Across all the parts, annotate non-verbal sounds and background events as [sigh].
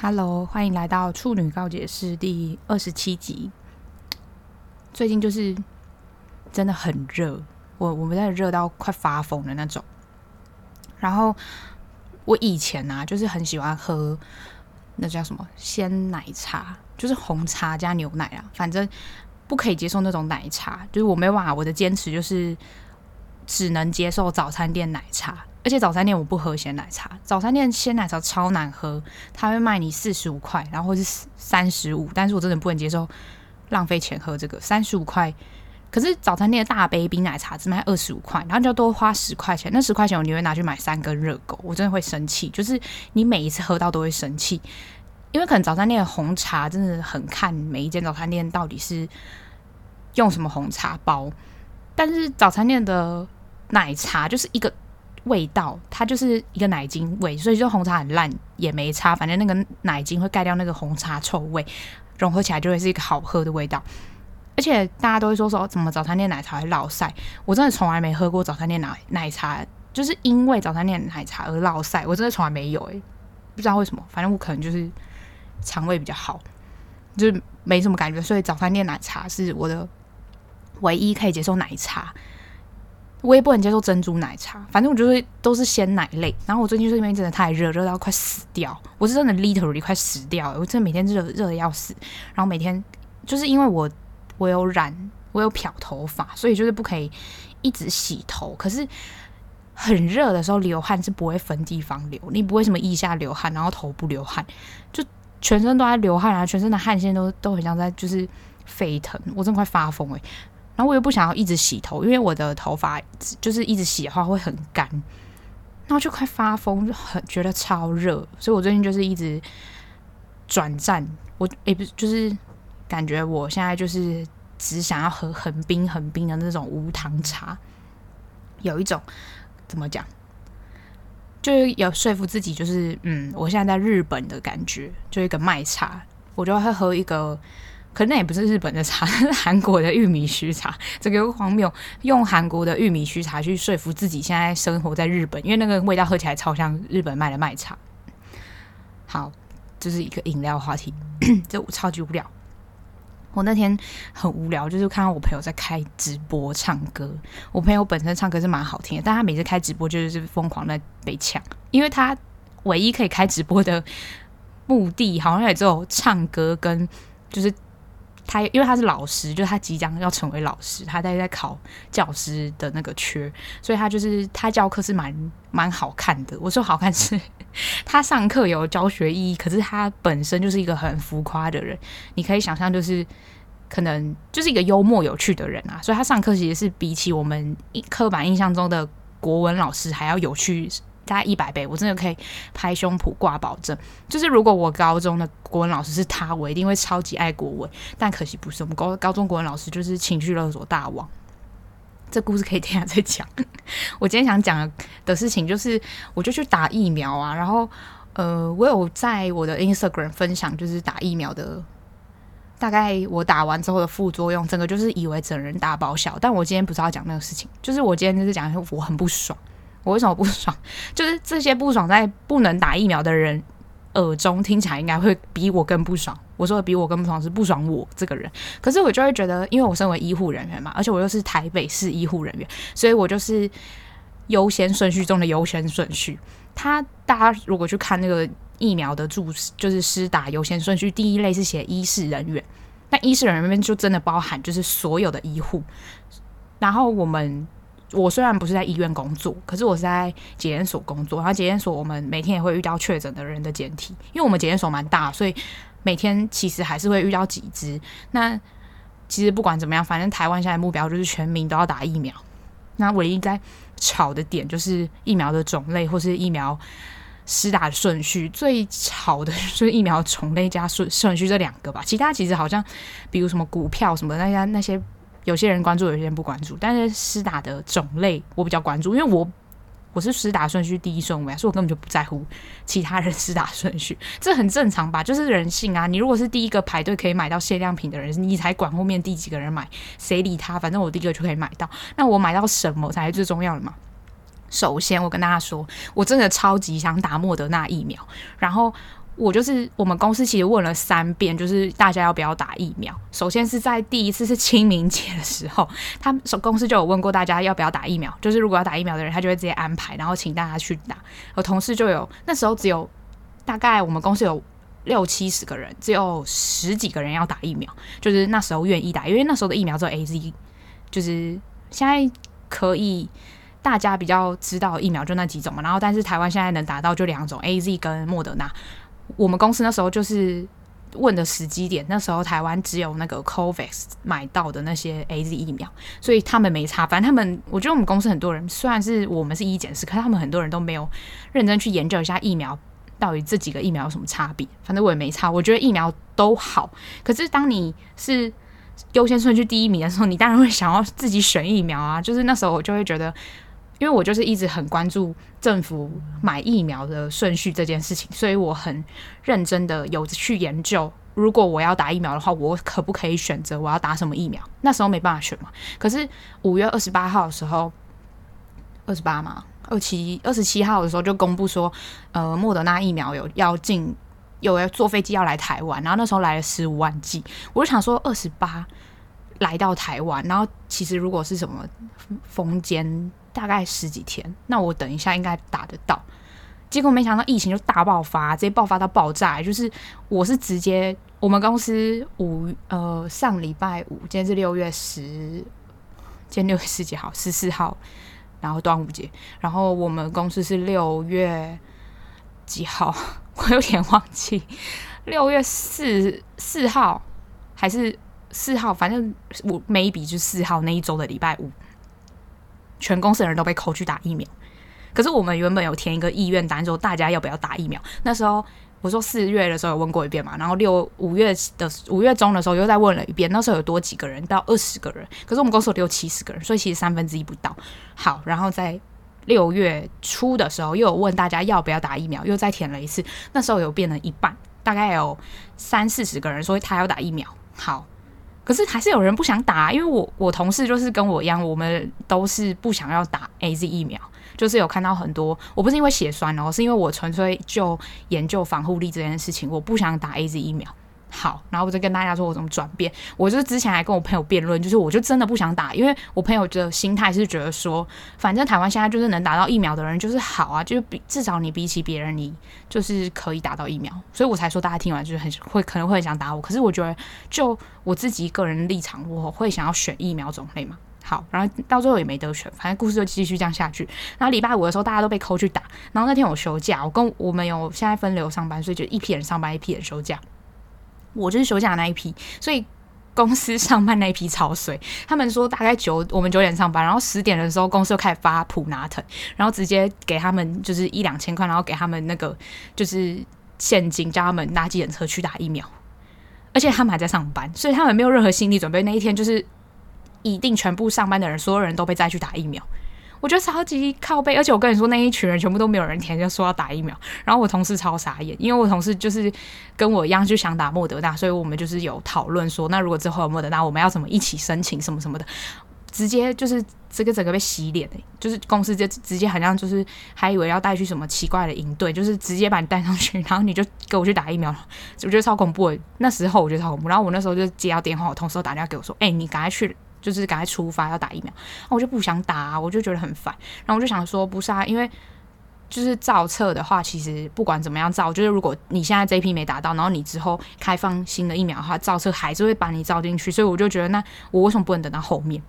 Hello，欢迎来到处女告解室第二十七集。最近就是真的很热，我我们在热到快发疯的那种。然后我以前啊，就是很喜欢喝那叫什么鲜奶茶，就是红茶加牛奶啊，反正不可以接受那种奶茶，就是我没办法，我的坚持就是只能接受早餐店奶茶。而且早餐店我不喝鲜奶茶，早餐店鲜奶茶超难喝，他会卖你四十五块，然后或是三十五，但是我真的不能接受浪费钱喝这个三十五块。可是早餐店的大杯冰奶茶只卖二十五块，然后你就多花十块钱，那十块钱我宁愿拿去买三根热狗，我真的会生气。就是你每一次喝到都会生气，因为可能早餐店的红茶真的很看每一间早餐店到底是用什么红茶包，但是早餐店的奶茶就是一个。味道，它就是一个奶精味，所以就红茶很烂也没差，反正那个奶精会盖掉那个红茶臭味，融合起来就会是一个好喝的味道。而且大家都会说说怎么早餐店奶茶会落晒，我真的从来没喝过早餐店奶奶茶，就是因为早餐店奶茶而落晒，我真的从来没有诶、不知道为什么，反正我可能就是肠胃比较好，就是没什么感觉，所以早餐店奶茶是我的唯一可以接受奶茶。我也不能接受珍珠奶茶，反正我觉得都是鲜奶类。然后我最近这边真的太热，热到快死掉。我是真的 literally 快死掉了，我真的每天热热的要死。然后每天就是因为我我有染，我有漂头发，所以就是不可以一直洗头。可是很热的时候流汗是不会分地方流，你不会什么腋下流汗，然后头部流汗，就全身都在流汗啊，全身的汗腺都都很像在就是沸腾，我真的快发疯诶、然后我又不想要一直洗头，因为我的头发就是一直洗的话会很干，然后就快发疯，就很觉得超热，所以我最近就是一直转战，我也不就是感觉我现在就是只想要喝很冰很冰的那种无糖茶，有一种怎么讲，就是有说服自己，就是嗯，我现在在日本的感觉，就一个卖茶，我就会喝一个。可那也不是日本的茶，是 [laughs] 韩国的玉米须茶。这个荒谬，用韩国的玉米须茶去说服自己现在生活在日本，因为那个味道喝起来超像日本卖的麦茶。好，这、是一个饮料话题，[coughs] 这超级无聊。我那天很无聊，就是看到我朋友在开直播唱歌。我朋友本身唱歌是蛮好听的，但他每次开直播就是疯狂的被抢，因为他唯一可以开直播的目的，好像也只有唱歌跟就是。他因为他是老师，就他即将要成为老师，他在在考教师的那个缺，所以他就是他教课是蛮蛮好看的。我说好看是，他上课有教学意义，可是他本身就是一个很浮夸的人。你可以想象，就是可能就是一个幽默有趣的人啊，所以他上课其实是比起我们刻板印象中的国文老师还要有趣。大概一百倍，我真的可以拍胸脯挂保证。就是如果我高中的国文老师是他，我一定会超级爱国文。但可惜不是，我们高高中国文老师就是情绪勒索大王。这故事可以等下再讲。[laughs] 我今天想讲的事情就是，我就去打疫苗啊。然后，呃，我有在我的 Instagram 分享，就是打疫苗的大概我打完之后的副作用，整个就是以为整人大爆笑。但我今天不是要讲那个事情，就是我今天就是讲我很不爽。我为什么不爽？[laughs] 就是这些不爽，在不能打疫苗的人耳中听起来，应该会比我更不爽。我说的比我更不爽是不爽我这个人。可是我就会觉得，因为我身为医护人员嘛，而且我又是台北市医护人员，所以我就是优先顺序中的优先顺序。他大家如果去看那个疫苗的注，就是施打优先顺序，第一类是写医事人员，那医事人员里面就真的包含就是所有的医护，然后我们。我虽然不是在医院工作，可是我是在检验所工作。然后检验所我们每天也会遇到确诊的人的检体，因为我们检验所蛮大，所以每天其实还是会遇到几只。那其实不管怎么样，反正台湾现在目标就是全民都要打疫苗。那唯一在吵的点就是疫苗的种类或是疫苗施打的顺序。最吵的就是疫苗种类加顺顺序这两个吧。[laughs] 其他其实好像，比如什么股票什么那些那些。有些人关注，有些人不关注。但是施打的种类我比较关注，因为我我是施打顺序第一顺位，所以我根本就不在乎其他人施打顺序，这很正常吧？就是人性啊！你如果是第一个排队可以买到限量品的人，你才管后面第几个人买，谁理他？反正我第一个就可以买到。那我买到什么才是最重要的嘛？首先，我跟大家说，我真的超级想打莫德纳疫苗，然后。我就是我们公司其实问了三遍，就是大家要不要打疫苗。首先是在第一次是清明节的时候，他们公司就有问过大家要不要打疫苗，就是如果要打疫苗的人，他就会直接安排，然后请大家去打。我同事就有那时候只有大概我们公司有六七十个人，只有十几个人要打疫苗，就是那时候愿意打，因为那时候的疫苗只有 AZ，就是现在可以。大家比较知道疫苗就那几种嘛，然后但是台湾现在能达到就两种，AZ 跟莫德纳。我们公司那时候就是问的时机点，那时候台湾只有那个 COVAX 买到的那些 AZ 疫苗，所以他们没差。反正他们，我觉得我们公司很多人虽然是我们是医检师，可是他们很多人都没有认真去研究一下疫苗到底这几个疫苗有什么差别。反正我也没差，我觉得疫苗都好。可是当你是优先顺序第一名的时候，你当然会想要自己选疫苗啊。就是那时候我就会觉得。因为我就是一直很关注政府买疫苗的顺序这件事情，所以我很认真的有去研究，如果我要打疫苗的话，我可不可以选择我要打什么疫苗？那时候没办法选嘛。可是五月二十八号的时候，二十八嘛，二七二十七号的时候就公布说，呃，莫德纳疫苗有要进，有要坐飞机要来台湾，然后那时候来了十五万剂，我就想说二十八来到台湾，然后其实如果是什么封间。大概十几天，那我等一下应该打得到。结果没想到疫情就大爆发，直接爆发到爆炸。就是我是直接，我们公司五呃上礼拜五，今天是六月十，今天六月十几号，十四号，然后端午节，然后我们公司是六月几号，[laughs] 我有点忘记，六月四四号还是四号，反正我 maybe 就四号那一周的礼拜五。全公司的人都被扣去打疫苗，可是我们原本有填一个意愿单，说大家要不要打疫苗。那时候我说四月的时候有问过一遍嘛，然后六五月的五月中的时候又再问了一遍，那时候有多几个人？到二十个人。可是我们公司有六七十个人，所以其实三分之一不到。好，然后在六月初的时候又有问大家要不要打疫苗，又再填了一次，那时候有变成一半，大概有三四十个人说他要打疫苗。好。可是还是有人不想打，因为我我同事就是跟我一样，我们都是不想要打 AZ 疫苗，就是有看到很多，我不是因为血栓哦，是因为我纯粹就研究防护力这件事情，我不想打 AZ 疫苗。好，然后我就跟大家说我怎么转变。我就是之前还跟我朋友辩论，就是我就真的不想打，因为我朋友的心态是觉得说，反正台湾现在就是能打到疫苗的人就是好啊，就是比至少你比起别人，你就是可以打到疫苗，所以我才说大家听完就是很会可能会很想打我。可是我觉得就我自己个人立场，我会想要选疫苗种类嘛。好，然后到最后也没得选，反正故事就继续这样下去。然后礼拜五的时候大家都被扣去打，然后那天我休假，我跟我们有现在分流上班，所以就一批人上班，一批人休假。我就是休假那一批，所以公司上班那一批超水。他们说大概九，我们九点上班，然后十点的时候公司就开始发普拿疼，然后直接给他们就是一两千块，然后给他们那个就是现金，叫他们搭计程车去打疫苗。而且他们还在上班，所以他们没有任何心理准备。那一天就是一定全部上班的人，所有人都被再去打疫苗。我觉得超级靠背，而且我跟你说，那一群人全部都没有人填，就说要打疫苗。然后我同事超傻眼，因为我同事就是跟我一样就想打莫德纳，所以我们就是有讨论说，那如果之后有莫德纳，我们要怎么一起申请什么什么的，直接就是这个整个被洗脸、就是公司就直接好像就是还以为要带去什么奇怪的营队，就是直接把你带上去，然后你就给我去打疫苗，我觉得超恐怖、欸。那时候我觉得超恐怖，然后我那时候就接到电话，我同事都打电话给我说，哎、你赶快去。就是赶快出发要打疫苗，我就不想打啊，我就觉得很烦。然后我就想说，不是啊，因为就是造册的话，其实不管怎么样造，就是如果你现在这一批没打到，然后你之后开放新的疫苗的话，造册还是会把你造进去。所以我就觉得，那我为什么不能等到后面？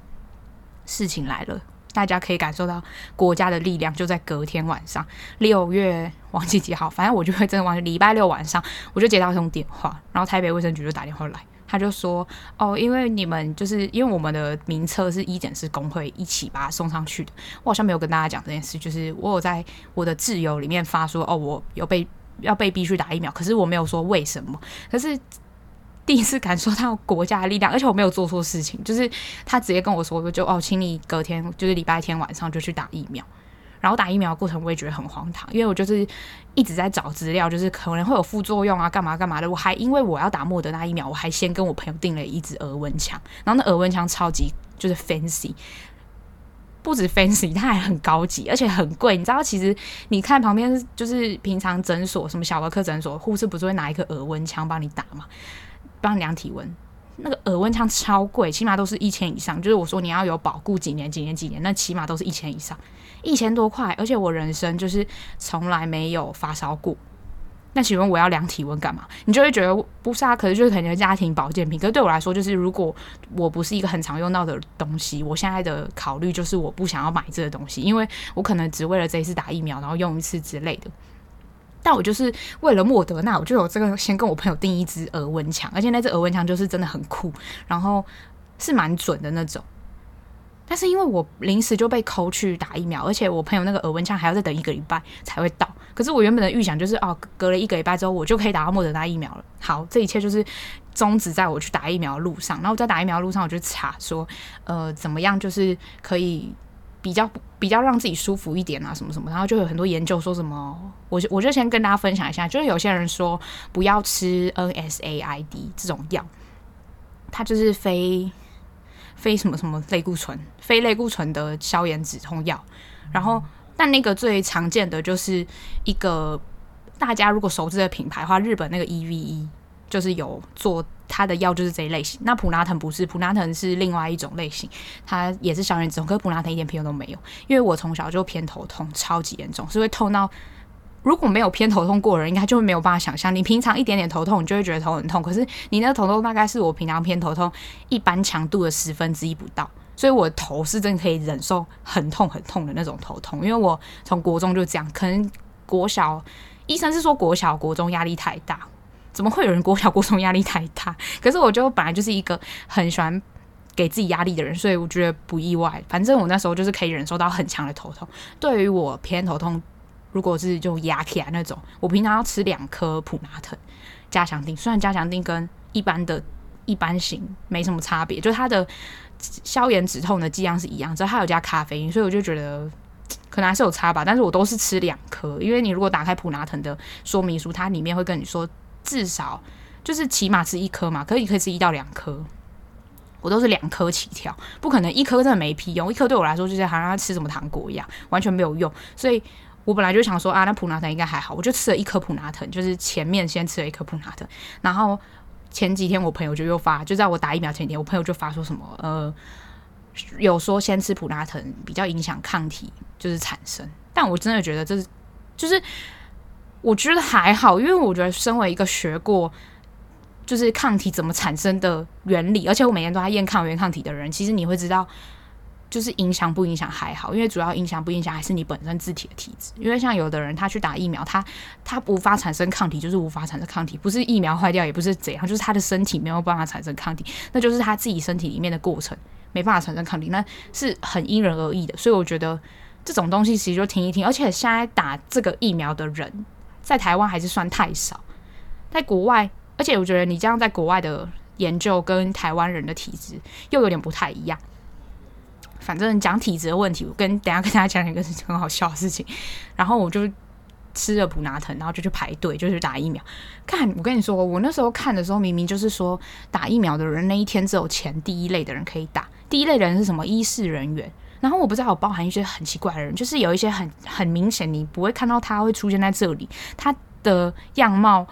事情来了，大家可以感受到国家的力量，就在隔天晚上，六月忘记几号，反正我就会真的忘记。礼拜六晚上，我就接到一通电话，然后台北卫生局就打电话来。他就说：“哦，因为你们就是因为我们的名册是医检师工会一起把它送上去的。我好像没有跟大家讲这件事，就是我有在我的挚友里面发说，哦，我有被要被逼去打疫苗，可是我没有说为什么。可是第一次感受到国家的力量，而且我没有做错事情，就是他直接跟我说，就哦，请你隔天就是礼拜天晚上就去打疫苗。”然后打疫苗的过程我也觉得很荒唐，因为我就是一直在找资料，就是可能会有副作用啊，干嘛干嘛的。我还因为我要打莫德纳疫苗，我还先跟我朋友订了一支额温枪，然后那额温枪超级就是 fancy，不止 fancy，它还很高级，而且很贵。你知道，其实你看旁边就是平常诊所，什么小儿科诊所，护士不是会拿一个耳温枪帮你打吗？帮你量体温。那个耳温枪超贵，起码都是一千以上。就是我说你要有保固几年几年几年，那起码都是一千以上，一千多块。而且我人生就是从来没有发烧过。那请问我要量体温干嘛？你就会觉得不是啊，可是就是可能家庭保健品。可是对我来说，就是如果我不是一个很常用到的东西，我现在的考虑就是我不想要买这个东西，因为我可能只为了这一次打疫苗，然后用一次之类的。但我就是为了莫德纳，我就有这个先跟我朋友订一支额温枪，而且那支额温枪就是真的很酷，然后是蛮准的那种。但是因为我临时就被扣去打疫苗，而且我朋友那个额温枪还要再等一个礼拜才会到。可是我原本的预想就是哦，隔了一个礼拜之后我就可以打到莫德纳疫苗了。好，这一切就是终止在我去打疫苗的路上。然后在打疫苗的路上，我就查说，呃，怎么样就是可以。比较比较让自己舒服一点啊，什么什么，然后就有很多研究说什么，我就我就先跟大家分享一下，就是有些人说不要吃 NSAID 这种药，它就是非非什么什么类固醇、非类固醇的消炎止痛药，然后但那个最常见的就是一个大家如果熟知的品牌的话，日本那个 EVE。就是有做它的药，就是这一类型。那普拿疼不是，普拿疼是另外一种类型，它也是消炎止痛，可是普拿疼一点屁用都没有。因为我从小就偏头痛，超级严重，是会痛到如果没有偏头痛过人，应该就会没有办法想象。你平常一点点头痛，你就会觉得头很痛，可是你那个头痛大概是我平常偏头痛一般强度的十分之一不到，所以我头是真的可以忍受很痛很痛的那种头痛。因为我从国中就这样，可能国小医生是说国小国中压力太大。怎么会有人国小国中压力太大？可是我就本来就是一个很喜欢给自己压力的人，所以我觉得不意外。反正我那时候就是可以忍受到很强的头痛。对于我偏头痛，如果是就压起来那种，我平常要吃两颗普拿疼加强定。虽然加强定跟一般的一般型没什么差别，就它的消炎止痛的剂量是一样，只是它有加咖啡因，所以我就觉得可能还是有差吧。但是我都是吃两颗，因为你如果打开普拿疼的说明书，它里面会跟你说。至少就是起码吃一颗嘛，可以可以吃一到两颗，我都是两颗起跳，不可能一颗真的没屁用，一颗对我来说就是好像吃什么糖果一样，完全没有用。所以我本来就想说啊，那普拿疼应该还好，我就吃了一颗普拿疼，就是前面先吃了一颗普拿疼，然后前几天我朋友就又发，就在我打疫苗前几天，我朋友就发说什么呃，有说先吃普拿疼比较影响抗体就是产生，但我真的觉得这是就是。我觉得还好，因为我觉得身为一个学过就是抗体怎么产生的原理，而且我每天都在验抗原抗体的人，其实你会知道，就是影响不影响还好，因为主要影响不影响还是你本身自体的体质。因为像有的人他去打疫苗，他他无法产生抗体，就是无法产生抗体，不是疫苗坏掉，也不是怎样，就是他的身体没有办法产生抗体，那就是他自己身体里面的过程没办法产生抗体，那是很因人而异的。所以我觉得这种东西其实就听一听，而且现在打这个疫苗的人。在台湾还是算太少，在国外，而且我觉得你这样在国外的研究跟台湾人的体质又有点不太一样。反正讲体质的问题，我跟等下跟大家讲一个很好笑的事情。然后我就吃了普拿疼，然后就去排队，就去打疫苗。看，我跟你说，我那时候看的时候，明明就是说打疫苗的人那一天只有前第一类的人可以打。第一类的人是什么？医事人员。然后我不知道有包含一些很奇怪的人，就是有一些很很明显你不会看到他会出现在这里，他的 [laughs] 样貌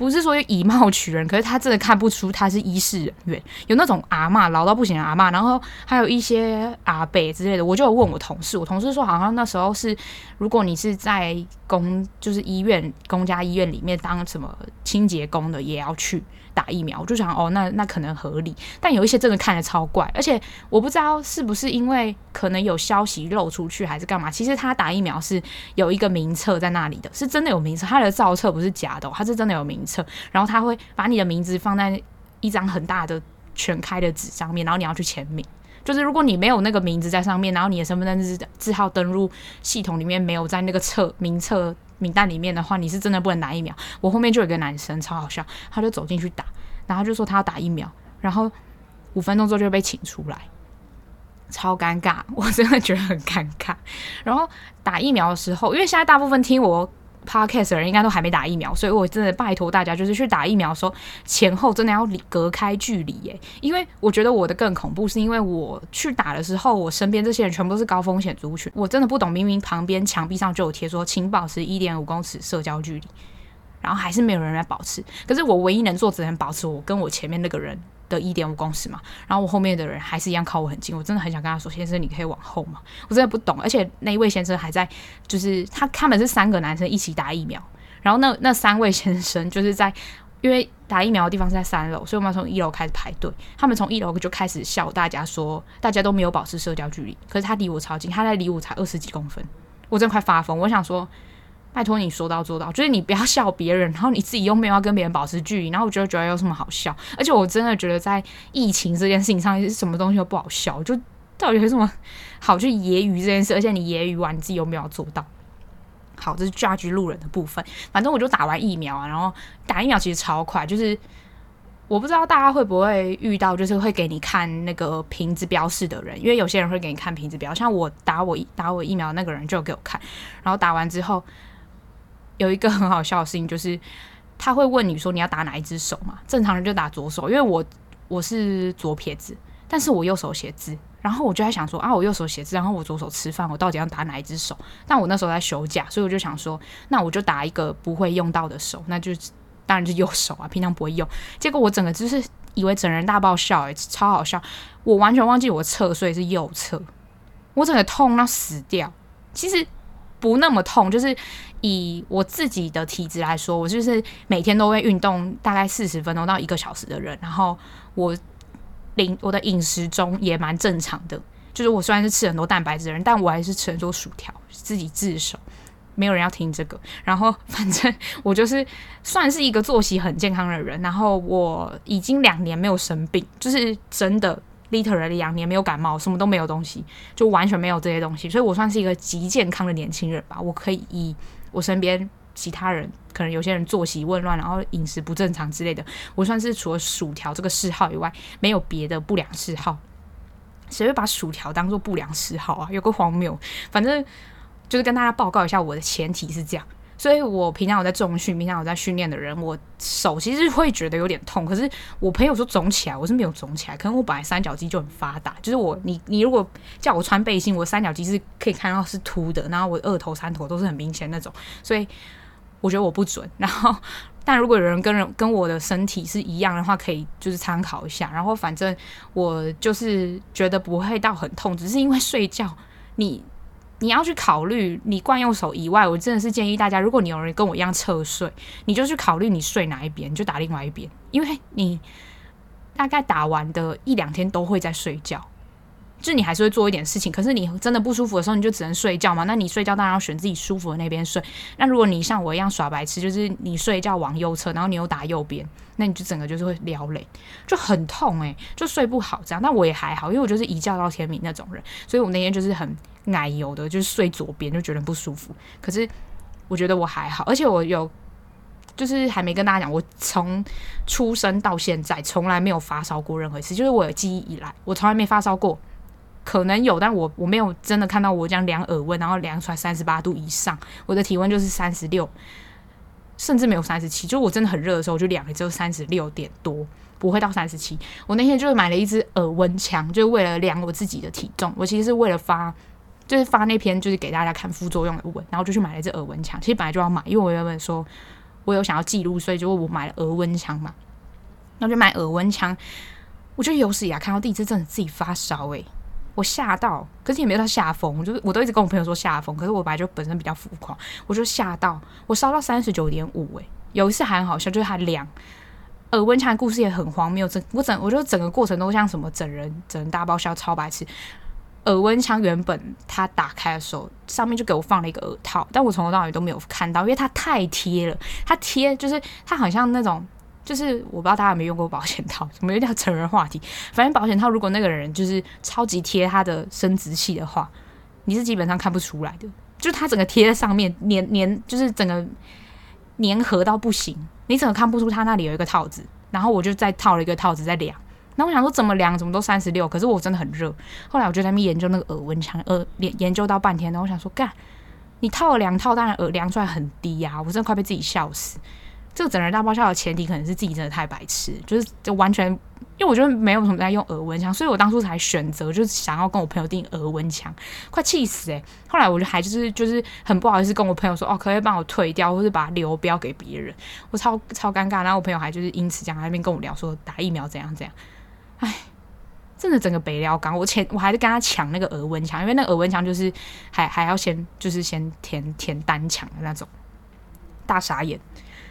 不是说以貌取人，可是他真的看不出他是医事人员。有那种阿妈老到不行的阿妈，然后还有一些阿伯之类的。我就有问我同事，我同事说好像那时候是，如果你是在公就是医院公家医院里面当什么清洁工的，也要去。打疫苗，我就想哦，那那可能合理，但有一些真的看着超怪，而且我不知道是不是因为可能有消息漏出去，还是干嘛。其实他打疫苗是有一个名册在那里的，是真的有名册，他的造册不是假的，他是真的有名册。然后他会把你的名字放在一张很大的全开的纸上面，然后你要去签名。就是如果你没有那个名字在上面，然后你的身份证字字号登录系统里面没有在那个册名册。名单里面的话，你是真的不能打疫苗。我后面就有一个男生超好笑，他就走进去打，然后就说他要打疫苗，然后五分钟之后就被请出来，超尴尬，我真的觉得很尴尬。然后打疫苗的时候，因为现在大部分听我 Podcast 的人应该都还没打疫苗，所以我真的拜托大家，就是去打疫苗的时候，前后真的要隔开距离耶。因为我觉得我的更恐怖，是因为我去打的时候，我身边这些人全部都是高风险族群，我真的不懂，明明旁边墙壁上就有贴说，请保持一点五公尺社交距离，然后还是没有人来保持。可是我唯一能做，只能保持我跟我前面那个人的一点五公尺嘛，然后我后面的人还是一样靠我很近，我真的很想跟他说，先生，你可以往后吗？我真的不懂，而且那一位先生还在，就是他他们是三个男生一起打疫苗，然后那那三位先生就是在，因为打疫苗的地方是在三楼，所以我们要从一楼开始排队，他们从一楼就开始笑大家说，大家都没有保持社交距离，可是他离我超近，他在离我才二十几公分，我真的快发疯，我想说。拜托你说到做到，就是你不要笑别人，然后你自己又没有跟别人保持距离，然后我觉得觉得有什么好笑？而且我真的觉得在疫情这件事情上，什么东西都不好笑，就到底有什么好去揶揄这件事？而且你揶揄完，你自己有没有做到？好，这是 judge 路人的部分。反正我就打完疫苗啊，然后打疫苗其实超快，就是我不知道大家会不会遇到，就是会给你看那个瓶子标示的人，因为有些人会给你看瓶子标，像我打我打我疫苗那个人就给我看，然后打完之后。有一个很好笑的事情，就是他会问你说你要打哪一只手嘛？正常人就打左手，因为我我是左撇子，但是我右手写字，然后我就在想说啊，我右手写字，然后我左手吃饭，我到底要打哪一只手？但我那时候在休假，所以我就想说，那我就打一个不会用到的手，那就当然是右手啊，平常不会用。结果我整个就是以为整人大爆笑，欸，诶，超好笑，我完全忘记我侧睡是右侧，我整个痛到死掉。其实。不那么痛，就是以我自己的体质来说，我就是每天都会运动大概四十分钟到一个小时的人，然后我饮我的饮食中也蛮正常的，就是我虽然是吃很多蛋白质的人，但我还是吃很多薯条，自己自首，没有人要听这个。然后反正我就是算是一个作息很健康的人，然后我已经两年没有生病，就是真的。Literally 两年没有感冒，什么都没有东西，就完全没有这些东西，所以我算是一个极健康的年轻人吧。我可以以我身边其他人，可能有些人作息紊乱，然后饮食不正常之类的，我算是除了薯条这个嗜好以外，没有别的不良嗜好。谁会把薯条当做不良嗜好啊？有个荒谬。反正就是跟大家报告一下，我的前提是这样。所以我平常有在重训，平常有在训练的人，我手其实会觉得有点痛。可是我朋友说肿起来，我是没有肿起来。可能我本来三角肌就很发达，就是我你你如果叫我穿背心，我三角肌是可以看到是凸的，然后我二头三头都是很明显那种。所以我觉得我不准。[laughs] 然后，但如果有人跟人跟我的身体是一样的话，可以就是参考一下。然后反正我就是觉得不会到很痛，只是因为睡觉你。你要去考虑你惯用手以外，我真的是建议大家，如果你有人跟我一样侧睡，你就去考虑你睡哪一边，你就打另外一边，因为你大概打完的一两天都会在睡觉。就你还是会做一点事情，可是你真的不舒服的时候，你就只能睡觉嘛。那你睡觉当然要选自己舒服的那边睡。那如果你像我一样耍白痴，就是你睡觉往右侧，然后你又打右边，那你就整个就是会撩累，就很痛诶、就睡不好这样。但我也还好，因为我就是一觉到天明那种人，所以我那天就是很奶油的，就是睡左边就觉得不舒服。可是我觉得我还好，而且我有就是还没跟大家讲，我从出生到现在从来没有发烧过任何一次，就是我有记忆以来，我从来没发烧过。可能有，但我我没有真的看到我这样量耳温，然后量出来三十八度以上，我的体温就是三十六，甚至没有三十七。就我真的很热的时候，我就量了只有三十六点多，不会到三十七。我那天就是买了一支耳温枪，就是为了量我自己的体重。我其实是为了发，就是发那篇就是给大家看副作用的文，然后就去买了一支耳温枪。其实本来就要买，因为我原本说我有想要记录，所以就我买了耳温枪嘛。然后就买耳温枪，我就有史以来看到第一次真的自己发烧诶、我吓到，可是也没有到吓疯，就是我都一直跟我朋友说吓疯，可是我本来就本身比较浮夸，我就吓到，我烧到三十九点五，诶，有一次还很好笑，就是还量耳温枪的故事也很荒谬，整我整我觉得整个过程都像什么整人整人大爆笑超白痴。耳温枪原本它打开的时候，上面就给我放了一个耳套，但我从头到尾都没有看到，因为它太贴了，它贴就是它好像那种。就是我不知道大家有没有用过保险套，怎么有点成人话题。反正保险套如果那个人就是超级贴他的生殖器的话，你是基本上看不出来的。就他整个贴在上面，粘粘就是整个粘合到不行，你整个看不出他那里有一个套子。然后我就再套了一个套子再量。那我想说怎么量怎么都三十六，可是我真的很热。后来我就在那边研究那个耳温枪，耳研研究到半天，然后我想说干，你套了两套，当然耳量出来很低啊，我真的快被自己笑死。这个整人大爆笑的前提可能是自己真的太白痴，就是就完全，因为我觉得没有什么在用耳温枪，所以我当初才选择就是想要跟我朋友订耳温枪，快气死诶、后来我就还就是就是很不好意思跟我朋友说，哦，可以帮我退掉，或是把它流标给别人，我超超尴尬。然后我朋友还就是因此讲在那边跟我聊说打疫苗怎样怎样，哎，真的整个北料港，我前我还是跟他抢那个额温枪，因为那个额温枪就是还还要先就是先填填单抢的那种，大傻眼。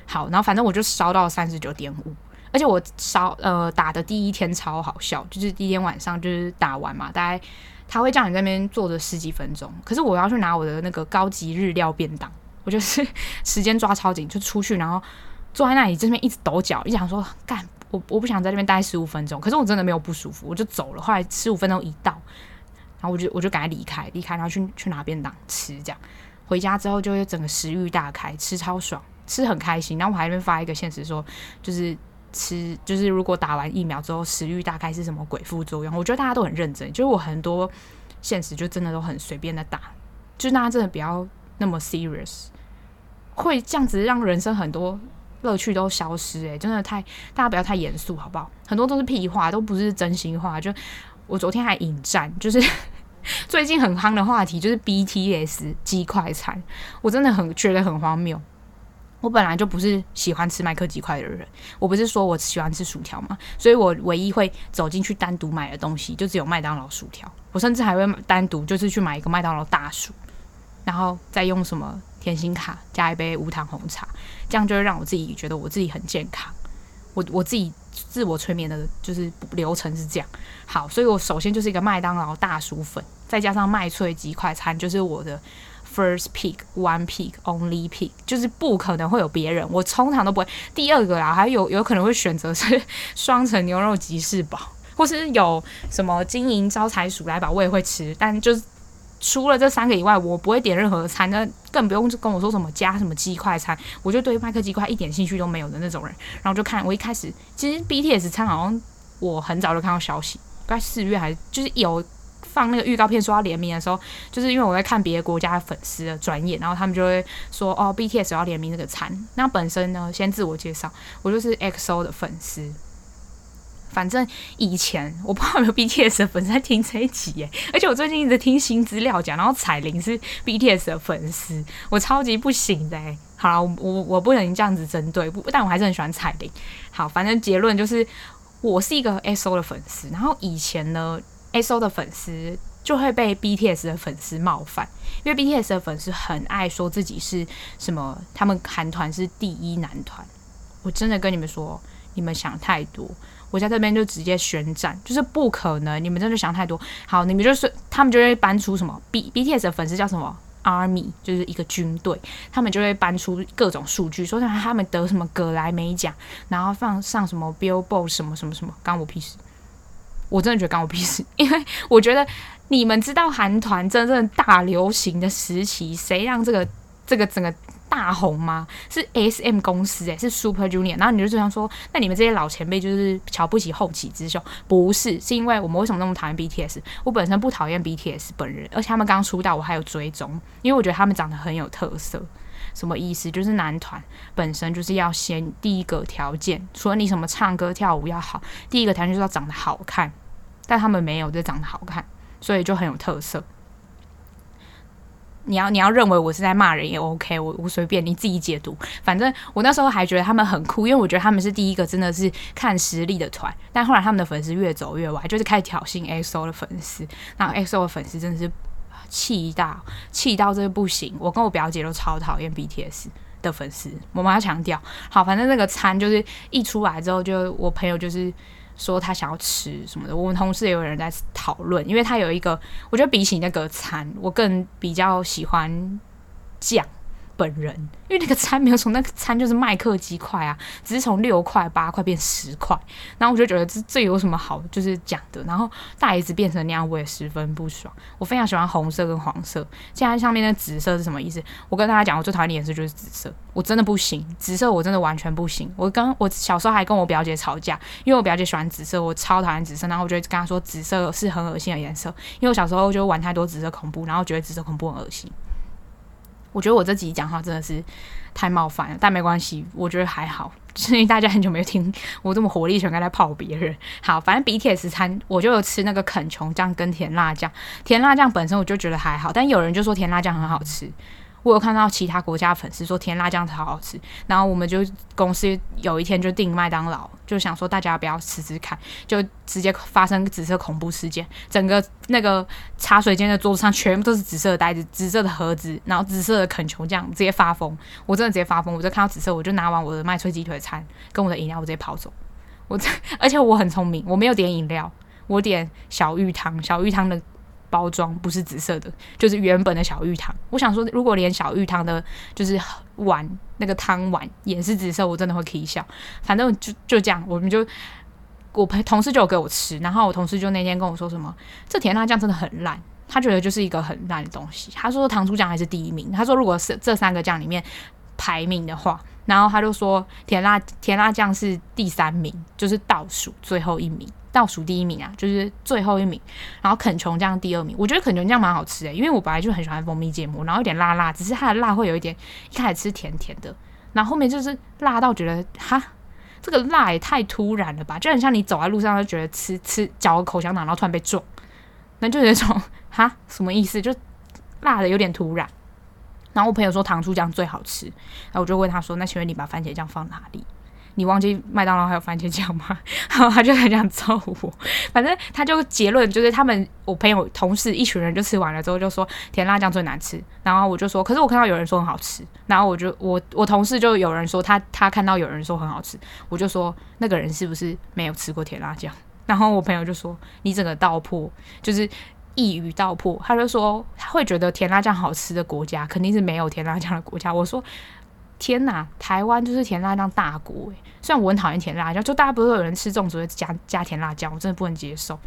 好，然后反正我就烧到三十九点五，而且我烧呃打的第一天超好笑，就是第一天晚上就是打完嘛，大概他会叫你在那边坐着十几分钟，可是我要去拿我的那个高级日料便当，我就是 [laughs] 时间抓超紧，就出去，然后坐在那里这边一直抖脚，一直想说干我我不想在这边待十五分钟，可是我真的没有不舒服，我就走了。后来十五分钟一到，然后我就我就赶快离开，离开然后去去拿便当吃，这样回家之后就会整个食欲大开，吃超爽。吃很开心，然后我还那边发一个现实说，就是吃，就是如果打完疫苗之后食欲大概是什么鬼副作用？我觉得大家都很认真，就是我很多现实就真的都很随便的打，就是大家真的不要那么 serious，会这样子让人生很多乐趣都消失诶、真的太大家不要太严肃好不好？很多都是屁话，都不是真心话。就我昨天还引战，就是 [laughs] 最近很夯的话题，就是 BTS 鸡块餐，我真的很觉得很荒谬。我本来就不是喜欢吃麦克鸡块的人，我不是说我喜欢吃薯条嘛，所以我唯一会走进去单独买的东西就只有麦当劳薯条。我甚至还会单独就是去买一个麦当劳大薯，然后再用什么甜心卡加一杯无糖红茶，这样就会让我自己觉得我自己很健康。我我自己自我催眠的就是流程是这样。好，所以我首先就是一个麦当劳大薯粉，再加上麦脆鸡块餐，就是我的。First pick, one pick, only pick，就是不可能会有别人，我通常都不会。第二个啦，还有有可能会选择是双层牛肉吉士堡，或是有什么金银招财鼠来宝，我也会吃。但就是除了这三个以外，我不会点任何的餐，那更不用跟我说什么加什么鸡块餐，我就对麦克鸡块一点兴趣都没有的那种人。然后就看我一开始，其实 BTS 餐好像我很早就看到消息，大概四月还是就是有。放那个预告片说要联名的时候，就是因为我在看别的国家的粉丝的专页，然后他们就会说哦，BTS 要联名那个餐。那本身呢，先自我介绍，我就是 X O 的粉丝。反正以前我不知道有没有 BTS 的粉丝在听这一集耶，[laughs] 而且我最近一直听新资料讲，然后彩铃是 BTS 的粉丝，我超级不行的。好了，我我我不能这样子针对，不，但我还是很喜欢彩铃。好，反正结论就是我是一个 SO 的粉丝，然后以前呢。，SO 的粉丝就会被 BTS 的粉丝冒犯，因为 BTS 的粉丝很爱说自己是什么，他们韩团是第一男团。我真的跟你们说，你们想太多。我在这边就直接宣战，就是不可能，你们真的想太多。好，你们就是他们就会搬出什么 B BTS 的粉丝叫什么 Army，就是一个军队，他们就会搬出各种数据，说他们得什么格莱美奖，然后放上什么 Billboard 什么什么什么，关我屁事。我真的觉得关我屁事，因为我觉得你们知道韩团真正大流行的时期，谁让这个这个整个大红吗？是 SM 公司诶、是 Super Junior。然后你就这样说，那你们这些老前辈就是瞧不起后起之秀？不是，是因为我们为什么那么讨厌 BTS？我本身不讨厌 BTS 本人，而且他们刚出道，我还有追踪，因为我觉得他们长得很有特色。什么意思？就是男团本身就是要先第一个条件，除了你什么唱歌跳舞要好，第一个条件就是要长得好看。但他们没有，就长得好看，所以就很有特色。你要你要认为我是在骂人也 OK，我我随便你自己解读。反正我那时候还觉得他们很酷，因为我觉得他们是第一个真的是看实力的团。但后来他们的粉丝越走越歪，就是开始挑衅 EXO 的粉丝。那 EXO 的粉丝真的是气到气到这个不行。我跟我表姐都超讨厌 BTS 的粉丝。我们要强调，好，反正那个餐就是一出来之后，就我朋友就是。说他想要吃什么的，我们同事也有人在讨论，因为他有一个，我觉得比起那个餐，我更比较喜欢酱。本人，因为那个餐没有从那个餐就是麦克鸡块啊，只是从六块八块变十块，然后我就觉得这这有什么好就是讲的，然后大 S 变成那样，我也十分不爽。我非常喜欢红色跟黄色，现在上面的紫色是什么意思？我跟大家讲，我最讨厌的颜色就是紫色，我真的不行，紫色我真的完全不行。我刚我小时候还跟我表姐吵架，因为我表姐喜欢紫色，我超讨厌紫色，然后我就跟她说紫色是很恶心的颜色，因为我小时候就玩太多紫色恐怖，然后觉得紫色恐怖很恶心。我觉得我这集讲话真的是太冒犯了，但没关系，我觉得还好，因为大家很久没有听我这么火力全开在泡别人。好，反正 BTS 餐我就有吃那个肯琼酱跟甜辣酱，甜辣酱本身我就觉得还好，但有人就说甜辣酱很好吃。我有看到其他国家粉丝说甜辣酱超好吃，然后我们就公司有一天就订麦当劳，就想说大家不要吃吃看，就直接发生紫色恐怖事件，整个那个茶水间的桌子上全部都是紫色的袋子、紫色的盒子，然后紫色的肯琼酱，直接发疯，我真的直接发疯，我就看到紫色，我就拿完我的麦脆鸡腿餐跟我的饮料，我直接跑走。我这 [laughs] 而且我很聪明，我没有点饮料，我点小玉汤，小玉汤的。包装不是紫色的，就是原本的小玉汤。我想说，如果连小玉汤的，就是碗那个汤碗也是紫色，我真的会可以笑。反正就就这样，我们就我朋同事就有给我吃，然后我同事就那天跟我说什么，这甜辣酱真的很烂，他觉得就是一个很烂的东西。他说糖醋酱还是第一名，他说如果是这三个酱里面排名的话，然后他就说甜辣甜辣酱是第三名，就是倒数最后一名。倒数第一名啊，就是最后一名，然后肯琼酱第二名。我觉得肯琼酱蛮好吃的，因为我本来就很喜欢蜂蜜芥末，然后有点辣辣，只是它的辣会有一点，一开始吃甜甜的，然后后面就是辣到觉得哈，这个辣也太突然了吧，就很像你走在路上就觉得吃吃嚼口香糖，然后突然被撞，那就有一种哈什么意思，就辣的有点突然。然后我朋友说糖醋酱最好吃，然后我就问他说，那请问你把番茄酱放哪里？你忘记麦当劳还有番茄酱吗？[laughs] 然后他就很想揍我。反正他就结论就是他们我朋友同事一群人就吃完了之后就说甜辣酱最难吃。然后我就说，可是我看到有人说很好吃。然后我就我我同事就有人说他他看到有人说很好吃，我就说那个人是不是没有吃过甜辣酱？[laughs] 然后我朋友就说你整个道破，就是一语道破。他就说他会觉得甜辣酱好吃的国家肯定是没有甜辣酱的国家。我说。天呐，台湾就是甜辣酱大国诶！虽然我很讨厌甜辣酱，就大家不是有人吃粽子会加加甜辣酱，我真的不能接受。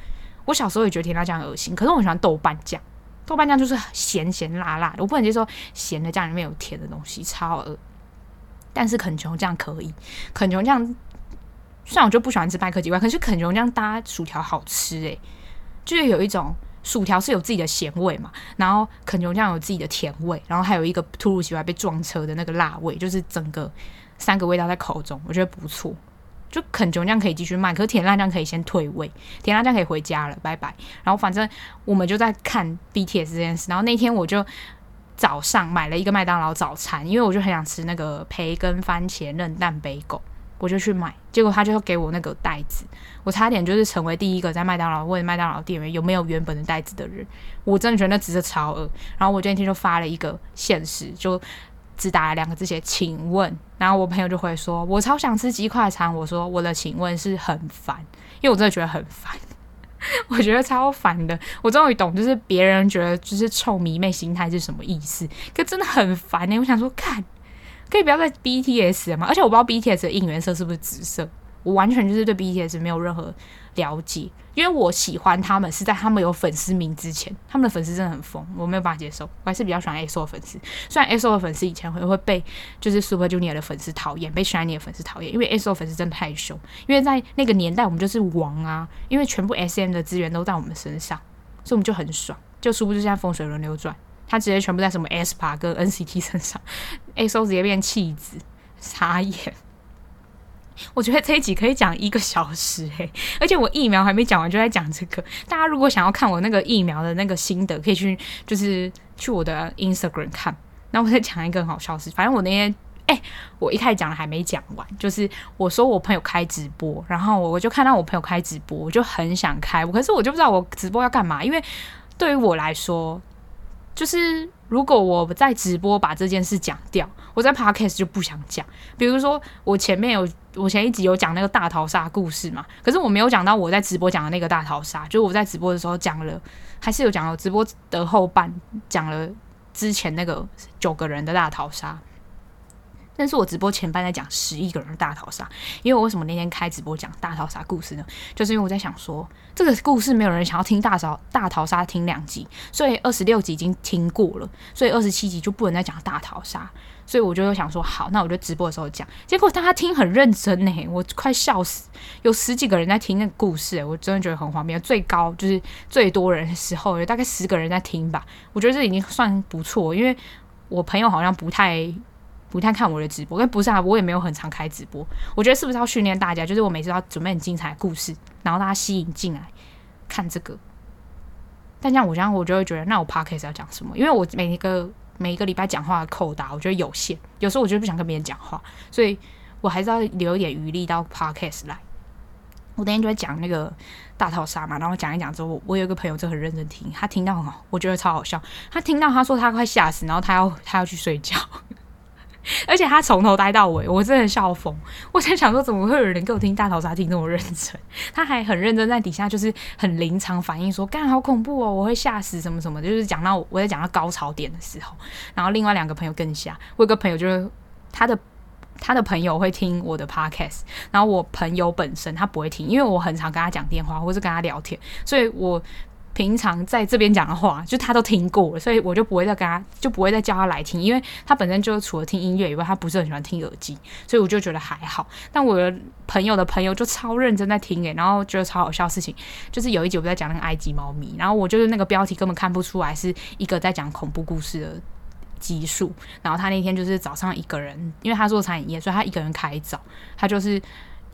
我小时候也觉得甜辣酱恶心，可是我很喜欢豆瓣酱，豆瓣酱就是咸咸辣辣的，我不能接受咸的酱里面有甜的东西，超恶。但是肯琼酱可以，肯琼酱虽然我就不喜欢吃麦克鸡块，可是肯琼酱搭薯条好吃诶，就是有一种。薯条是有自己的咸味嘛，然后肯琼酱有自己的甜味，然后还有一个突如其来被撞车的那个辣味，就是整个三个味道在口中，我觉得不错。就肯琼酱可以继续卖，可是甜辣酱可以先退位，甜辣酱可以回家了，拜拜。然后反正我们就在看 BTS 这件事，然后那天我就早上买了一个麦当劳早餐，因为我就很想吃那个培根番茄嫩蛋贝狗。我就去买，结果他就给我那个袋子，我差点就是成为第一个在麦当劳问麦当劳店员有没有原本的袋子的人。我真的觉得那紫色超恶。然后我今天就发了一个现实，就只打了两个字写“请问”，然后我朋友就会说：“我超想吃鸡块餐。”我说：“我的请问是很烦，因为我真的觉得很烦，[laughs] 我觉得超烦的。我终于懂，就是别人觉得就是臭迷妹心态是什么意思，可真的很烦呢、我想说，看。可以不要再 BTS 了吗？而且我不知道 BTS 的应援色是不是紫色，我完全就是对 BTS 没有任何了解，因为我喜欢他们是在他们有粉丝名之前，他们的粉丝真的很疯，我没有办法接受。我还是比较喜欢 EXO 的粉丝，虽然 EXO 的粉丝以前会会被就是 Super Junior 的粉丝讨厌，被 SHINee 的粉丝讨厌，因为 EXO 粉丝真的太凶。因为在那个年代我们就是王啊，因为全部 SM 的资源都在我们身上，所以我们就很爽。就殊不知现在风水轮流转。他直接全部在什么 aespa 跟 NCT [laughs] 身上，EXO 直接变弃子，傻眼。我觉得这一集可以讲一个小时诶、而且我疫苗还没讲完就在讲这个。大家如果想要看我那个疫苗的那个心得，可以去就是去我的 Instagram 看。那我再讲一个很好笑的事，反正我那天哎、我一开始讲的还没讲完，就是我说我朋友开直播，然后我就看到我朋友开直播，我就很想开，可是我就不知道我直播要干嘛，因为对于我来说。就是如果我在直播把这件事讲掉，我在 podcast 就不想讲。比如说我前面有，我前一集有讲那个大逃杀故事嘛，可是我没有讲到我在直播讲的那个大逃杀，就我在直播的时候讲了，还是有讲了直播的后半讲了之前那个九个人的大逃杀。但是我直播前半在讲十亿个人大逃杀，因为我为什么那天开直播讲大逃杀故事呢？就是因为我在想说，这个故事没有人想要听大逃大逃杀听两集，所以二十六集已经听过了，所以二十七集就不能再讲大逃杀，所以我就想说，好，那我就直播的时候讲。结果大家听很认真呢，我快笑死，有十几个人在听那个故事，我真的觉得很荒谬。最高就是最多人的时候有大概十个人在听吧，我觉得这已经算不错，因为。我朋友好像不太不太看我的直播，跟不是啊，我也没有很常开直播。我觉得是不是要训练大家？就是我每次要准备很精彩的故事，然后大家吸引进来看这个。但这样我这样我就会觉得，那我 podcast 要讲什么？因为我每一个每一个礼拜讲话的扣打，我觉得有限，有时候我就不想跟别人讲话，所以我还是要留一点余力到 podcast 来。我那天就在讲那个大逃杀嘛，然后讲一讲之后，我有一个朋友就很认真听，他听到很好，我觉得超好笑。他听到他说他快吓死，然后他要他要去睡觉，[laughs] 而且他从头待到尾，我真的笑疯。我在想说，怎么会有人给我听大逃杀听这么认真？他还很认真在底下就是很临场反应说，干好恐怖哦，我会吓死什么什么，就是讲到我在讲到高潮点的时候，然后另外两个朋友更吓。我有个朋友就是他的。他的朋友会听我的 podcast，然后我朋友本身他不会听，因为我很常跟他讲电话或是跟他聊天，所以我平常在这边讲的话，就他都听过了，所以我就不会再跟他，就不会再叫他来听，因为他本身就除了听音乐以外，他不是很喜欢听耳机，所以我就觉得还好。但我的朋友的朋友就超认真在听诶、然后觉得超好笑的事情，就是有一集我在讲那个埃及猫咪，然后我就是那个标题根本看不出来是一个在讲恐怖故事的。集数，然后他那天就是早上一个人，因为他做餐饮业，所以他一个人开早，他就是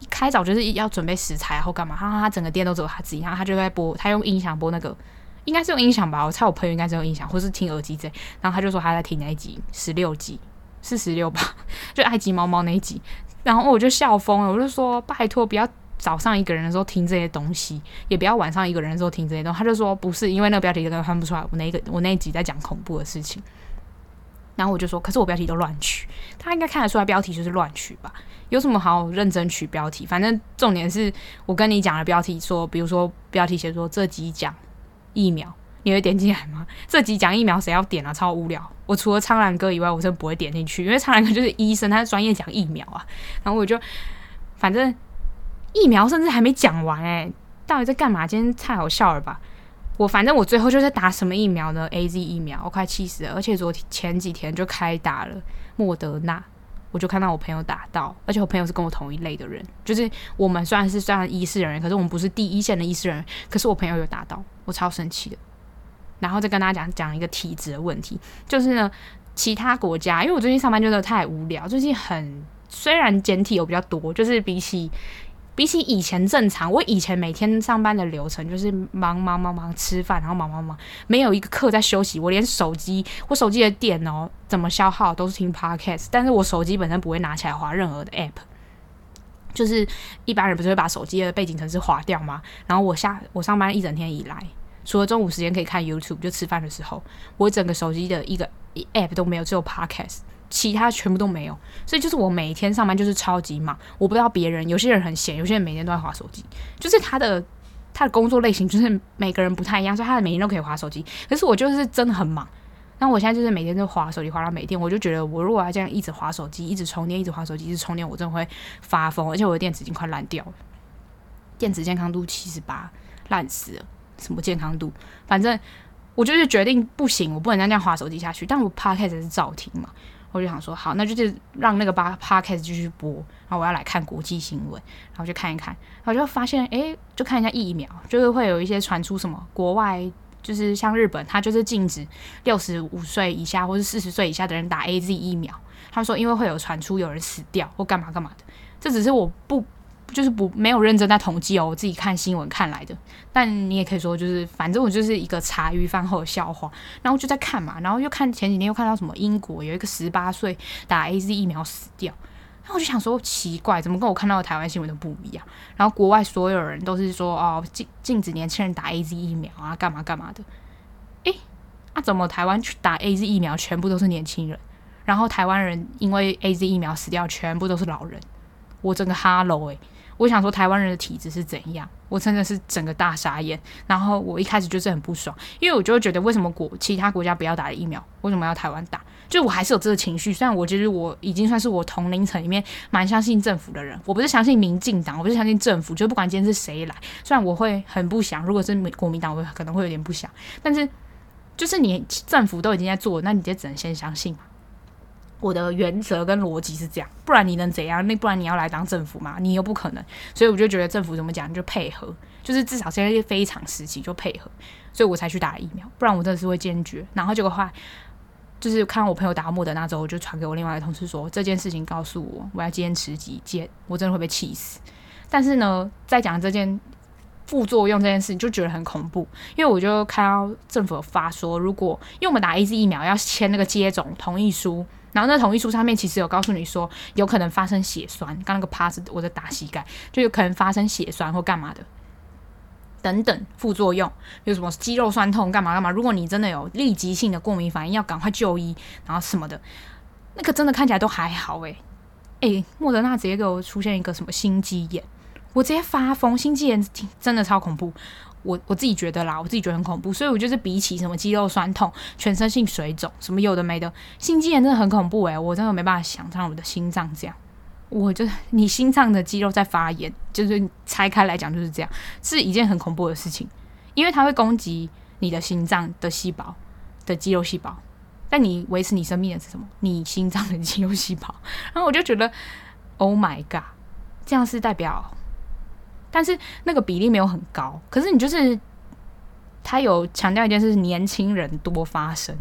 开早就是要准备食材然后干嘛，他他整个店都只有他自己，然后他就在播，他用音响播那个，应该是用音响吧，我猜我朋友应该是用音响，或是听耳机这，然后他就说他在听那一集十六集，是十六吧，就埃及猫猫那一集，然后我就笑疯了，我就说拜托不要早上一个人的时候听这些东西，也不要晚上一个人的时候听这些东西，他就说不是，因为那个标题根本看不出来我那个我那一集在讲恐怖的事情。然后我就说，可是我标题都乱取，他应该看得出来标题就是乱取吧？有什么好认真取标题？反正重点是我跟你讲的标题说，比如说标题写说这集讲疫苗，你会点进来吗？这集讲疫苗谁要点啊？超无聊！我除了苍兰哥以外，我真的不会点进去，因为苍兰哥就是医生，他是专业讲疫苗啊。然后我就反正疫苗甚至还没讲完哎、欸，到底在干嘛？今天太好笑了吧？我反正我最后就是打什么疫苗呢？AZ 疫苗，我快气死了。而且昨天前几天就开打了莫德纳，我就看到我朋友打到，而且我朋友是跟我同一类的人，就是我们虽然是算医师人员，可是我们不是第一线的医师人员。可是我朋友有打到，我超生气的。然后再跟大家讲讲一个体质的问题，就是呢，其他国家，因为我最近上班真的太无聊，最近很虽然简体有比较多，就是比起。比起以前正常，我以前每天上班的流程就是忙忙忙忙吃饭，然后忙忙忙，没有一个课在休息。我连手机，我手机的电脑怎么消耗都是听 podcast，但是我手机本身不会拿起来滑任何的 app。就是一般人不是会把手机的背景程式滑掉吗？然后我下我上班一整天以来，除了中午时间可以看 YouTube，就吃饭的时候，我整个手机的一个 app 都没有，只有 podcast。其他全部都没有，所以就是我每天上班就是超级忙。我不知道别人，有些人很闲，有些人每天都在划手机。就是他的他的工作类型就是每个人不太一样，所以他每天都可以划手机。可是我就是真的很忙。那我现在就是每天都划手机，划到每天，我就觉得我如果要这样一直划手机，一直充电，一直划手机，一直充电，我真的会发疯。而且我的电池已经快烂掉了，电池健康度七十八，烂死了。什么健康度？反正我就是决定不行，我不能再这样划手机下去。但我 p o d c a s 是照听嘛。我就想说，好，那就是让那个八 podcast 继续播，然后我要来看国际新闻，然后就看一看，然后就发现，诶，就看一下疫苗，就是会有一些传出什么国外，就是像日本，它就是禁止六十五岁以下或者四十岁以下的人打 AZ 疫苗，他们说因为会有传出有人死掉或干嘛干嘛的，这只是我不。就是不没有认真在统计哦，我自己看新闻看来的。但你也可以说，就是反正我就是一个茶余饭后的笑话。然后就在看嘛，然后又看前几天又看到什么英国有一个十八岁打 AZ 疫苗死掉，然后我就想说奇怪，怎么跟我看到的台湾新闻都不一样？然后国外所有人都是说哦禁禁止年轻人打 AZ 疫苗啊，干嘛干嘛的。诶，那、啊、怎么台湾去打 AZ 疫苗全部都是年轻人？然后台湾人因为 AZ 疫苗死掉全部都是老人？我整个哈喽诶。我想说台湾人的体质是怎样？我真的是整个大傻眼。然后我一开始就是很不爽，因为我就会觉得为什么国其他国家不要打疫苗，为什么要台湾打？就我还是有这个情绪。虽然我觉得我已经算是我同龄层里面蛮相信政府的人，我不是相信民进党，我不是相信政府，就不管今天是谁来，虽然我会很不想，如果是国民党，我可能会有点不想。但是就是你政府都已经在做，那你就只能先相信。我的原则跟逻辑是这样，不然你能怎样？那不然你要来当政府吗？你又不可能，所以我就觉得政府怎么讲就配合，就是至少现在是非常时期就配合，所以我才去打疫苗，不然我真的是会坚决。然后结果后来就是看我朋友打莫德纳之后，我就传给我另外一个同事说这件事情，告诉我我要坚持几件，我真的会被气死。但是呢，在讲这件副作用这件事情，就觉得很恐怖，因为我就看到政府发说，如果因为我们打 AZ 疫苗要签那个接种同意书，然后那同意书上面其实有告诉你说有可能发生血栓，刚那个趴是我在打膝盖，就有可能发生血栓或干嘛的。等等副作用，有什么肌肉酸痛干嘛干嘛？如果你真的有立即性的过敏反应，要赶快就医，然后什么的，那个真的看起来都还好诶、欸。诶、莫德纳直接给我出现一个什么心肌炎，我直接发疯，心肌炎真的超恐怖，我我自己觉得啦，我自己觉得很恐怖，所以我就是比起什么肌肉酸痛、全身性水肿什么有的没的，心肌炎真的很恐怖诶、我真的没办法想象我的心脏这样。我就是你心脏的肌肉在发炎，就是拆开来讲就是这样，是一件很恐怖的事情，因为它会攻击你的心脏的细胞的肌肉细胞，但你维持你生命的是什么？你心脏的肌肉细胞。[laughs] 然后我就觉得，Oh my god，这样是代表，但是那个比例没有很高，可是你就是他有强调一件事，是年轻人多发生，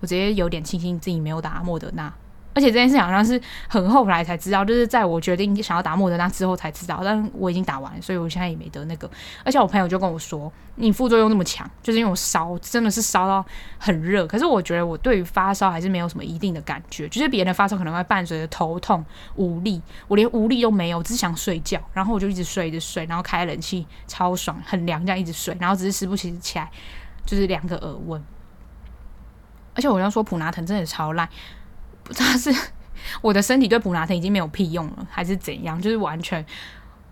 我直接有点庆幸自己没有打莫德纳。而且这件事好像是很后来才知道，就是在我决定想要打莫德纳之后才知道，但我已经打完，所以我现在也没得那个。而且我朋友就跟我说：“你副作用那么强，就是因为我烧，真的是烧到很热。可是我觉得我对于发烧还是没有什么一定的感觉，就是别人的发烧可能会伴随着头痛、无力，我连无力都没有，只想睡觉，然后我就一直睡，一直睡，然后开冷气超爽，很凉，这样一直睡，然后只是时不时起来就是量个耳温。而且我要说普拿疼真的超烂。”不知道是 [laughs] 我的身体对普拿疼已经没有屁用了，还是怎样？就是完全，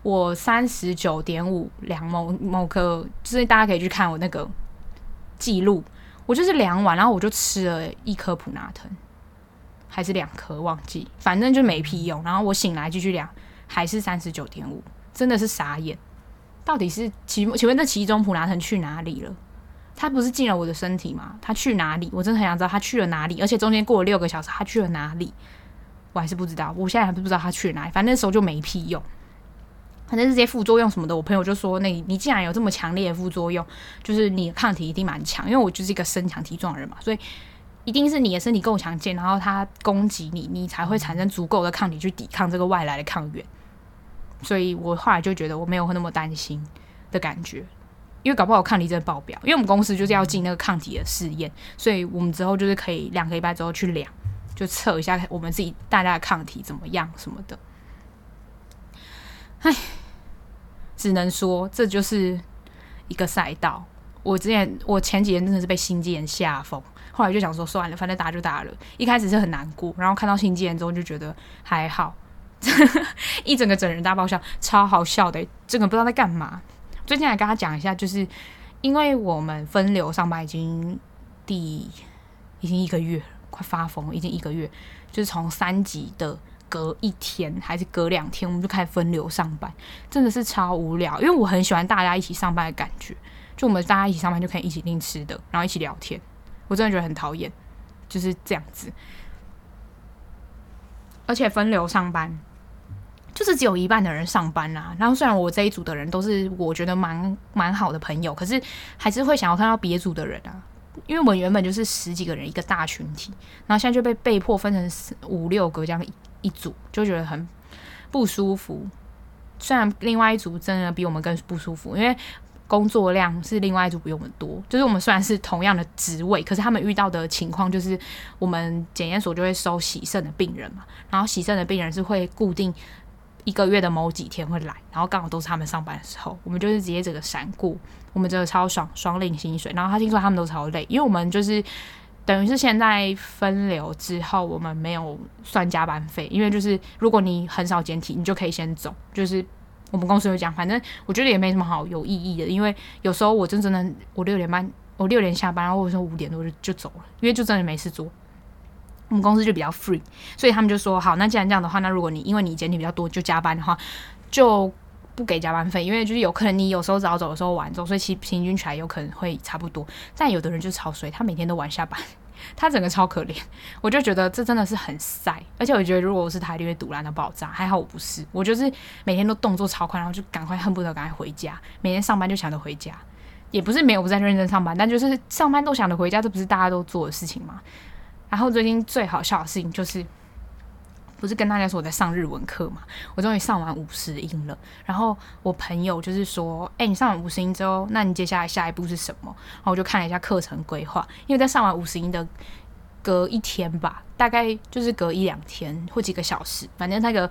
我三十九点五量某某颗，就是大家可以去看我那个记录，我就是量完，然后我就吃了一颗普拿疼，还是两颗忘记，反正就没屁用。然后我醒来继续量，还是三十九点五，真的是傻眼。到底是其请问这其中普拿疼去哪里了？他不是进了我的身体吗？他去哪里？我真的很想知道他去了哪里。而且中间过了六个小时，他去了哪里？我还是不知道。我现在还不知道他去了哪里。反正那时候就没屁用。反正这些副作用什么的，我朋友就说：“那你，你既然有这么强烈的副作用，就是你的抗体一定蛮强。因为我就是一个身强体壮的人嘛，所以一定是你的身体够强健，然后他攻击你，你才会产生足够的抗体去抵抗这个外来的抗原。所以我后来就觉得我没有那么担心的感觉。”因为搞不好抗体真的爆表，因为我们公司就是要进那个抗体的试验，所以我们之后就是可以两个礼拜之后去量，就测一下我们自己大家的抗体怎么样什么的。唉，只能说这就是一个赛道。我之前我前几天真的是被心肌炎吓疯，后来就想说算了，反正打就打了。一开始是很难过，然后看到心肌炎之后就觉得还好，[laughs] 一整个整人大爆笑，超好笑的，这个不知道在干嘛。最近来跟他讲一下，就是因为我们分流上班已经第已经一个月，快发疯，已经一个月，就是从三级的隔一天还是隔两天，我们就开始分流上班，真的是超无聊。因为我很喜欢大家一起上班的感觉，就我们大家一起上班就可以一起订吃的，然后一起聊天。我真的觉得很讨厌，就是这样子，而且分流上班。就是只有一半的人上班啦，然后虽然我这一组的人都是我觉得蛮蛮好的朋友，可是还是会想要看到别组的人啊，因为我们原本就是十几个人一个大群体，然后现在就被被迫分成五六个这样一一组，就觉得很不舒服。虽然另外一组真的比我们更不舒服，因为工作量是另外一组比我们多，就是我们虽然是同样的职位，可是他们遇到的情况就是我们检验所就会收洗肾的病人嘛，然后洗肾的病人是会固定。一个月的某几天会来，然后刚好都是他们上班的时候，我们就是直接这个闪过，我们真的超爽，双领薪水。然后他听说他们都超累，因为我们就是等于是现在分流之后，我们没有算加班费，因为就是如果你很少检体，你就可以先走。就是我们公司有讲，反正我觉得也没什么好有意义的，因为有时候我真真的我六点半，我六点下班，然后我说五点多就就走了，因为就真的没事做。我们公司就比较 free，所以他们就说好，那既然这样的话，那如果你因为你简体比较多就加班的话，就不给加班费，因为就是有可能你有时候早走，有时候晚走，所以其平均起来有可能会差不多。但有的人就超衰，他每天都晚下班，他整个超可怜。我就觉得这真的是很晒，而且我觉得如果我是他，一定会堵烂的爆炸。还好我不是，我就是每天都动作超快，然后就赶快恨不得赶快回家，每天上班就想着回家，也不是没有不在认真上班，但就是上班都想着回家，这不是大家都做的事情吗？然后最近最好笑的事情就是。不是跟大家说我在上日文课嘛？我终于上完五十音了。然后我朋友就是说：“哎、你上完五十音之后，那你接下来下一步是什么？”然后我就看了一下课程规划，因为在上完五十音的隔一天吧，大概就是隔一两天或几个小时，反正那个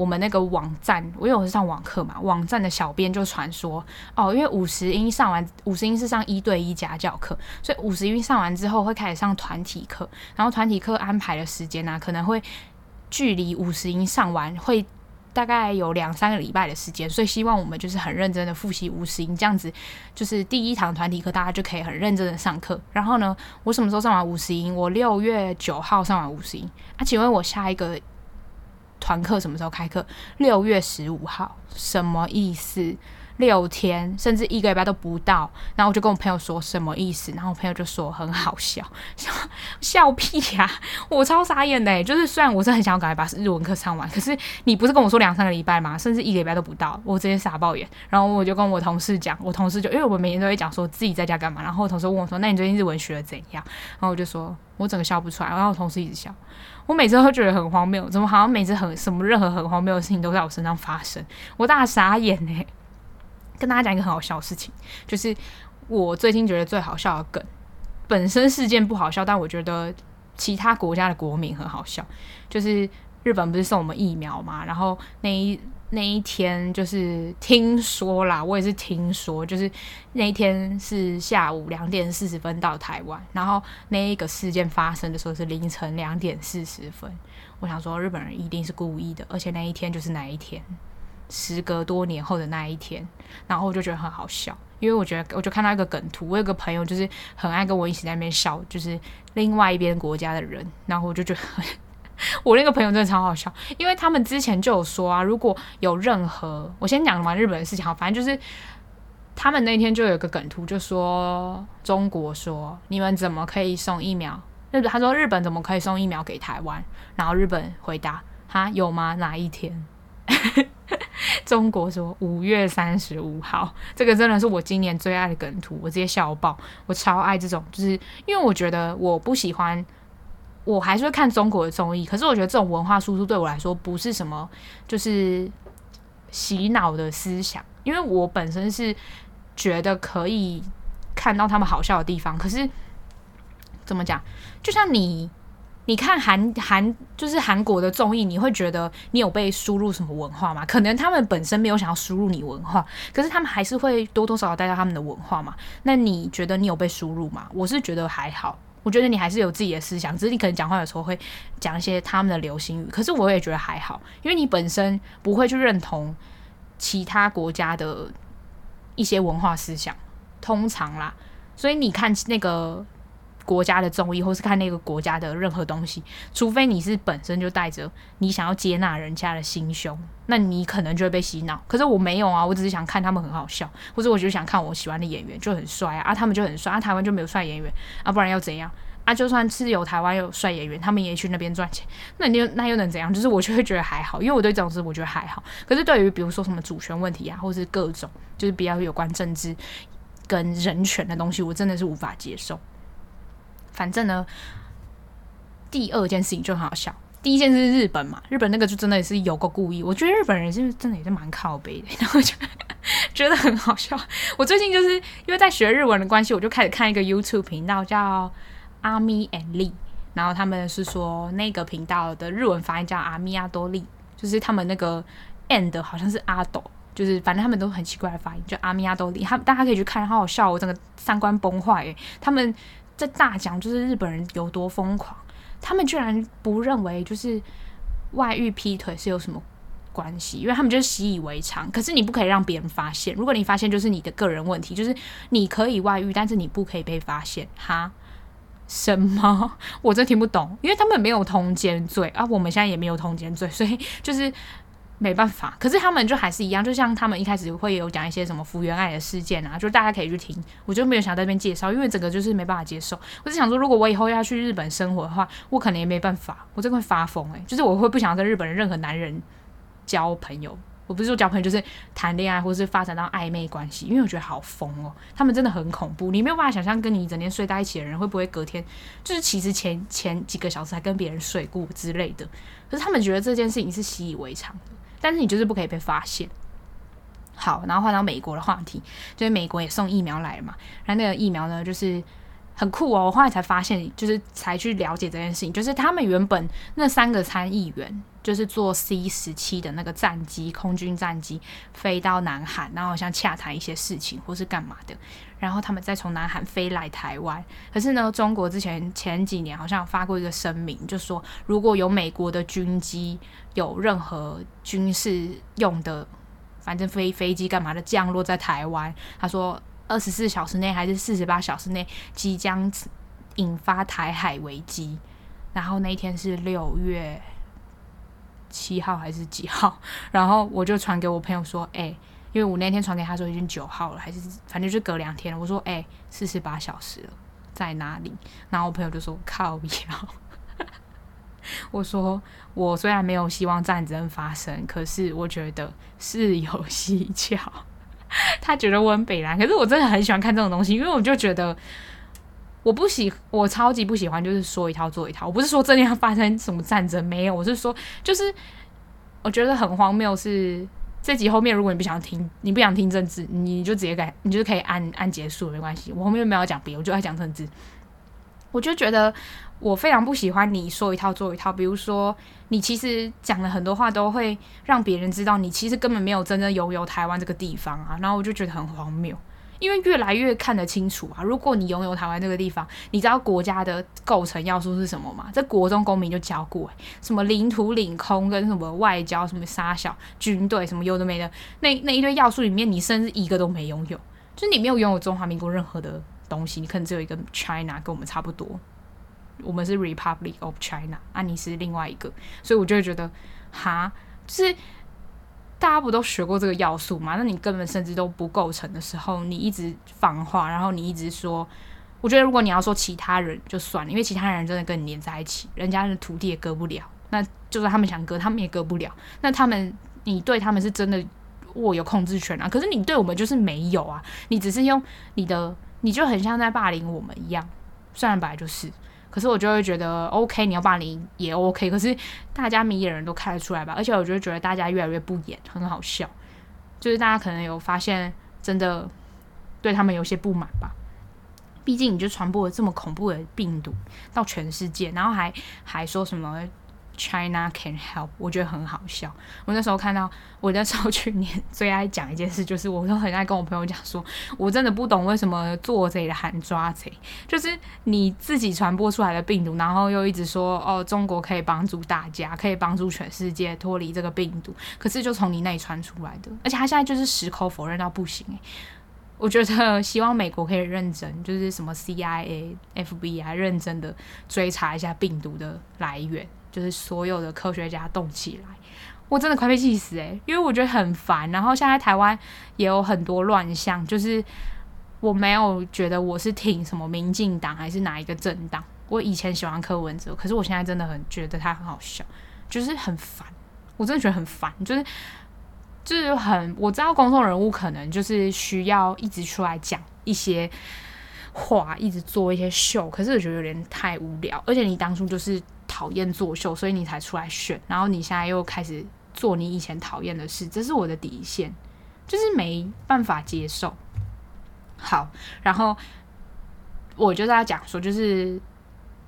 我们那个网站，我因为我是上网课嘛，网站的小编就传说哦，因为五十音上完，五十音是上一对一家教课，所以五十音上完之后会开始上团体课，然后团体课安排的时间呢、可能会。距离五十音上完会大概有两三个礼拜的时间，所以希望我们就是很认真的复习五十音，这样子就是第一堂团体课大家就可以很认真的上课。然后呢，我什么时候上完五十音？我六月九号上完五十音。啊，请问我下一个团课什么时候开课？六月十五号，什么意思？六天甚至一个礼拜都不到，然后我就跟我朋友说什么意思，然后我朋友就说很好笑，[laughs] 笑屁呀、我超傻眼的，就是虽然我是很想要赶快把日文课上完，可是你不是跟我说两三个礼拜吗？甚至一个礼拜都不到，我直接傻爆眼。然后我就跟我同事讲，我同事就因为我们每天都会讲说自己在家干嘛，然后我同事问我说：“那你最近日文学的怎样？”然后我就说我整个笑不出来，然后我同事一直笑，我每次都会觉得很荒谬，怎么好像每次很什么任何很荒谬的事情都在我身上发生，我大傻眼呢。跟大家讲一个很好笑的事情，就是我最近觉得最好笑的梗，本身事件不好笑，但我觉得其他国家的国民很好笑。就是日本不是送我们疫苗嘛，然后那一那一天就是听说啦，我也是听说，就是那一天是下午两点四十分到台湾，然后那一个事件发生的时候是凌晨两点四十分。我想说日本人一定是故意的，而且那一天就是那一天。时隔多年后的那一天，然后我就觉得很好笑，因为我觉得我就看到一个梗图，我有个朋友就是很爱跟我一起在那边笑，就是另外一边国家的人，然后我就觉得 [laughs] 我那个朋友真的超好笑，因为他们之前就有说啊，如果有任何我先讲完日本的事情，好，反正就是他们那天就有个梗图，就说中国说你们怎么可以送疫苗？日本他说日本怎么可以送疫苗给台湾？然后日本回答哈有吗？哪一天？[laughs] 中国说五月三十五号，这个真的是我今年最爱的梗图，我直接笑爆。我超爱这种，就是因为我觉得我不喜欢，我还是会看中国的综艺，可是我觉得这种文化输出对我来说不是什么，就是洗脑的思想，因为我本身是觉得可以看到他们好笑的地方，可是怎么讲，就像你。你看韩韩就是韩国的综艺，你会觉得你有被输入什么文化吗？可能他们本身没有想要输入你文化，可是他们还是会多多少少带到他们的文化嘛。那你觉得你有被输入吗？我是觉得还好，我觉得你还是有自己的思想，只是你可能讲话有时候会讲一些他们的流行语。可是我也觉得还好，因为你本身不会去认同其他国家的一些文化思想，通常啦。所以你看那个。国家的综艺，或是看那个国家的任何东西，除非你是本身就带着你想要接纳人家的心胸，那你可能就会被洗脑。可是我没有啊，我只是想看他们很好笑，或者我就想看我喜欢的演员就很帅啊，他们就很帅啊，台湾就没有帅演员啊，不然要怎样啊？就算是有台湾有帅演员，他们也去那边赚钱，那你又那又能怎样？就是我就会觉得还好，因为我对这种事我觉得还好。可是对于比如说什么主权问题啊，或是各种就是比较有关政治跟人权的东西，我真的是无法接受。反正呢，第二件事情就很好笑。第一件事是日本嘛，日本那个就真的也是有个故意。我觉得日本人是真的也是蛮靠北的，然后就 [laughs] 觉得很好笑。我最近就是因为在学日文的关系，我就开始看一个 YouTube 频道叫阿咪 and Lee，然后他们是说那个频道的日文发音叫阿咪阿多利，就是他们那个 and 好像是阿斗，就是反正他们都很奇怪的发音，就阿咪阿多利。他大家可以去看，好好笑，我整个三观崩坏诶，他们。在大讲就是日本人有多疯狂，他们居然不认为就是外遇劈腿是有什么关系，因为他们就是习以为常。可是你不可以让别人发现，如果你发现就是你的个人问题，就是你可以外遇，但是你不可以被发现。哈？什么？[laughs] 我真听不懂，因为他们没有通奸罪啊，我们现在也没有通奸罪，所以就是。没办法，可是他们就还是一样，就像他们一开始会有讲一些什么福原爱的事件啊，就大家可以去听。我就没有想在这边介绍，因为整个就是没办法接受。我是想说，如果我以后要去日本生活的话，我可能也没办法，我真的会发疯诶、就是我会不想跟日本人任何男人交朋友，我不是说交朋友，就是谈恋爱或是发展到暧昧关系，因为我觉得好疯哦，他们真的很恐怖，你没有办法想象跟你整天睡在一起的人会不会隔天就是其实前前几个小时还跟别人睡过之类的，可是他们觉得这件事情是习以为常的，但是你就是不可以被发现。好，然后换到美国的话题，就是美国也送疫苗来了嘛，然后那个疫苗呢，就是。很酷哦！我后来才发现，就是才去了解这件事情，就是他们原本那三个参议员，就是坐 C 十七的那个战机，空军战机飞到南韩，然后好像洽谈一些事情或是干嘛的，然后他们再从南韩飞来台湾。可是呢，中国之前前几年好像有发过一个声明，就说如果有美国的军机有任何军事用的，反正飞飞机干嘛的降落在台湾，他说。二十四小时内还是四十八小时内即将引发台海危机，然后那一天是六月七号还是几号？然后我就传给我朋友说：“哎、因为我那天传给他说已经九号了，还是反正就隔两天了。”我说：“哎、欸，四十八小时了，在哪里？”然后我朋友就说：“靠腰。” [laughs] 我说：“我虽然没有希望战争发生，可是我觉得是有蹊跷。” [laughs] 他觉得我很北烂，可是我真的很喜欢看这种东西，因为我就觉得我不喜，我超级不喜欢，就是说一套做一套。我不是说真的要发生什么战争，没有，我是说，就是我觉得很荒谬。是这集后面，如果你不想听，你不想听政治，你就直接改，你就可以按按结束，没关系。我后面没有讲别，我就爱讲政治。我就觉得我非常不喜欢你说一套做一套，比如说你其实讲了很多话，都会让别人知道你其实根本没有真正拥有台湾这个地方啊，然后我就觉得很荒谬，因为越来越看得清楚啊。如果你拥有台湾这个地方，你知道国家的构成要素是什么吗？在国中公民就教过，欸，什么领土领空跟什么外交什么杀小军队什么有的没的，那那一堆要素里面，你甚至一个都没拥有，就是你没有拥有中华民国任何的。东西你可能只有一个 China 跟我们差不多，我们是 Republic of China，啊，你是另外一个，所以我就会觉得，哈，就是大家不都学过这个要素吗？那你根本甚至都不构成的时候，你一直放话，然后你一直说，我觉得如果你要说其他人就算了，因为其他人真的跟你黏在一起，人家的土地也割不了，那就算他们想割，他们也割不了，那他们你对他们是真的握有控制权啊，可是你对我们就是没有啊，你只是用你的。你就很像在霸凌我们一样，虽然本来就是，可是我就会觉得 OK，你要霸凌也 OK，可是大家明眼人都看得出来吧？而且我就觉得大家越来越不演，很好笑，就是大家可能有发现，真的对他们有些不满吧？毕竟你就传播了这么恐怖的病毒到全世界，然后还还说什么？China can help，我觉得很好笑。我那时候看到，我那时候去年最爱讲一件事，就是我都很爱跟我朋友讲说，我真的不懂为什么做贼的喊抓贼，就是你自己传播出来的病毒，然后又一直说哦，中国可以帮助大家，可以帮助全世界脱离这个病毒，可是就从你那里传出来的，而且他现在就是矢口否认到不行诶，我觉得 [laughs] 希望美国可以认真，就是什么 CIA、FBI 认真的追查一下病毒的来源。就是所有的科学家动起来，我真的快被气死诶、因为我觉得很烦。然后现在台湾也有很多乱象，就是我没有觉得我是挺什么民进党还是哪一个政党。我以前喜欢柯文哲，可是我现在真的很觉得他很好笑，就是很烦。我真的觉得很烦，就是就是很我知道公众人物可能就是需要一直出来讲一些话，一直做一些秀，可是我觉得有点太无聊。而且你当初就是。讨厌作秀，所以你才出来选，然后你现在又开始做你以前讨厌的事，这是我的底线，就是没办法接受。好，然后我就在讲说，就是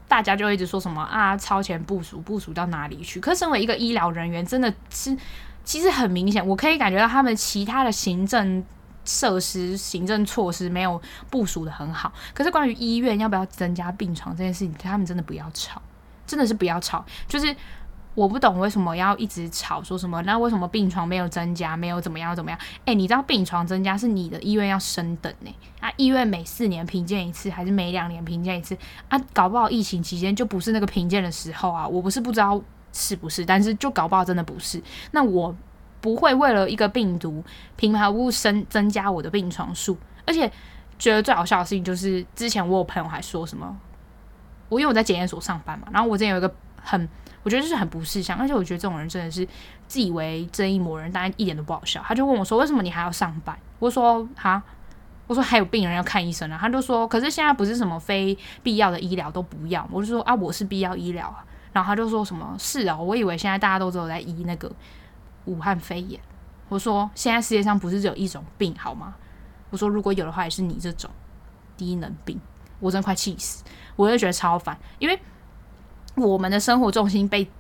大家就一直说什么啊，超前部署，部署到哪里去？可身为一个医疗人员，真的是其实很明显，我可以感觉到他们其他的行政设施、行政措施没有部署得很好。可是关于医院要不要增加病床这件事情，他们真的不要吵。真的是不要吵，就是我不懂为什么要一直吵，说什么那为什么病床没有增加，没有怎么样怎么样？诶，你知道病床增加是你的医院要升等呢？啊，医院每四年评鉴一次，还是每两年评鉴一次？啊，搞不好疫情期间就不是那个评鉴的时候啊！我不是不知道是不是，但是就搞不好真的不是。那我不会为了一个病毒平白无故升增加我的病床数，而且觉得最好笑的事情就是之前我有朋友还说什么。我因为我在检验所上班嘛，然后我之前有一个很我觉得就是很不识相，而且我觉得这种人真的是自以为正义魔人，当然一点都不好笑。他就问我说：“为什么你还要上班？”我说：“哈，我说还有病人要看医生啊。”他就说：“可是现在不是什么非必要的医疗都不要。”我就说：“啊，我是必要医疗啊。”然后他就说什么：“是啊，我以为现在大家都只有在医那个武汉肺炎。”我说：“现在世界上不是只有一种病好吗？”我说：“如果有的话，也是你这种低能病。”我真快气死，我就觉得超烦，因为。我们的生活重心被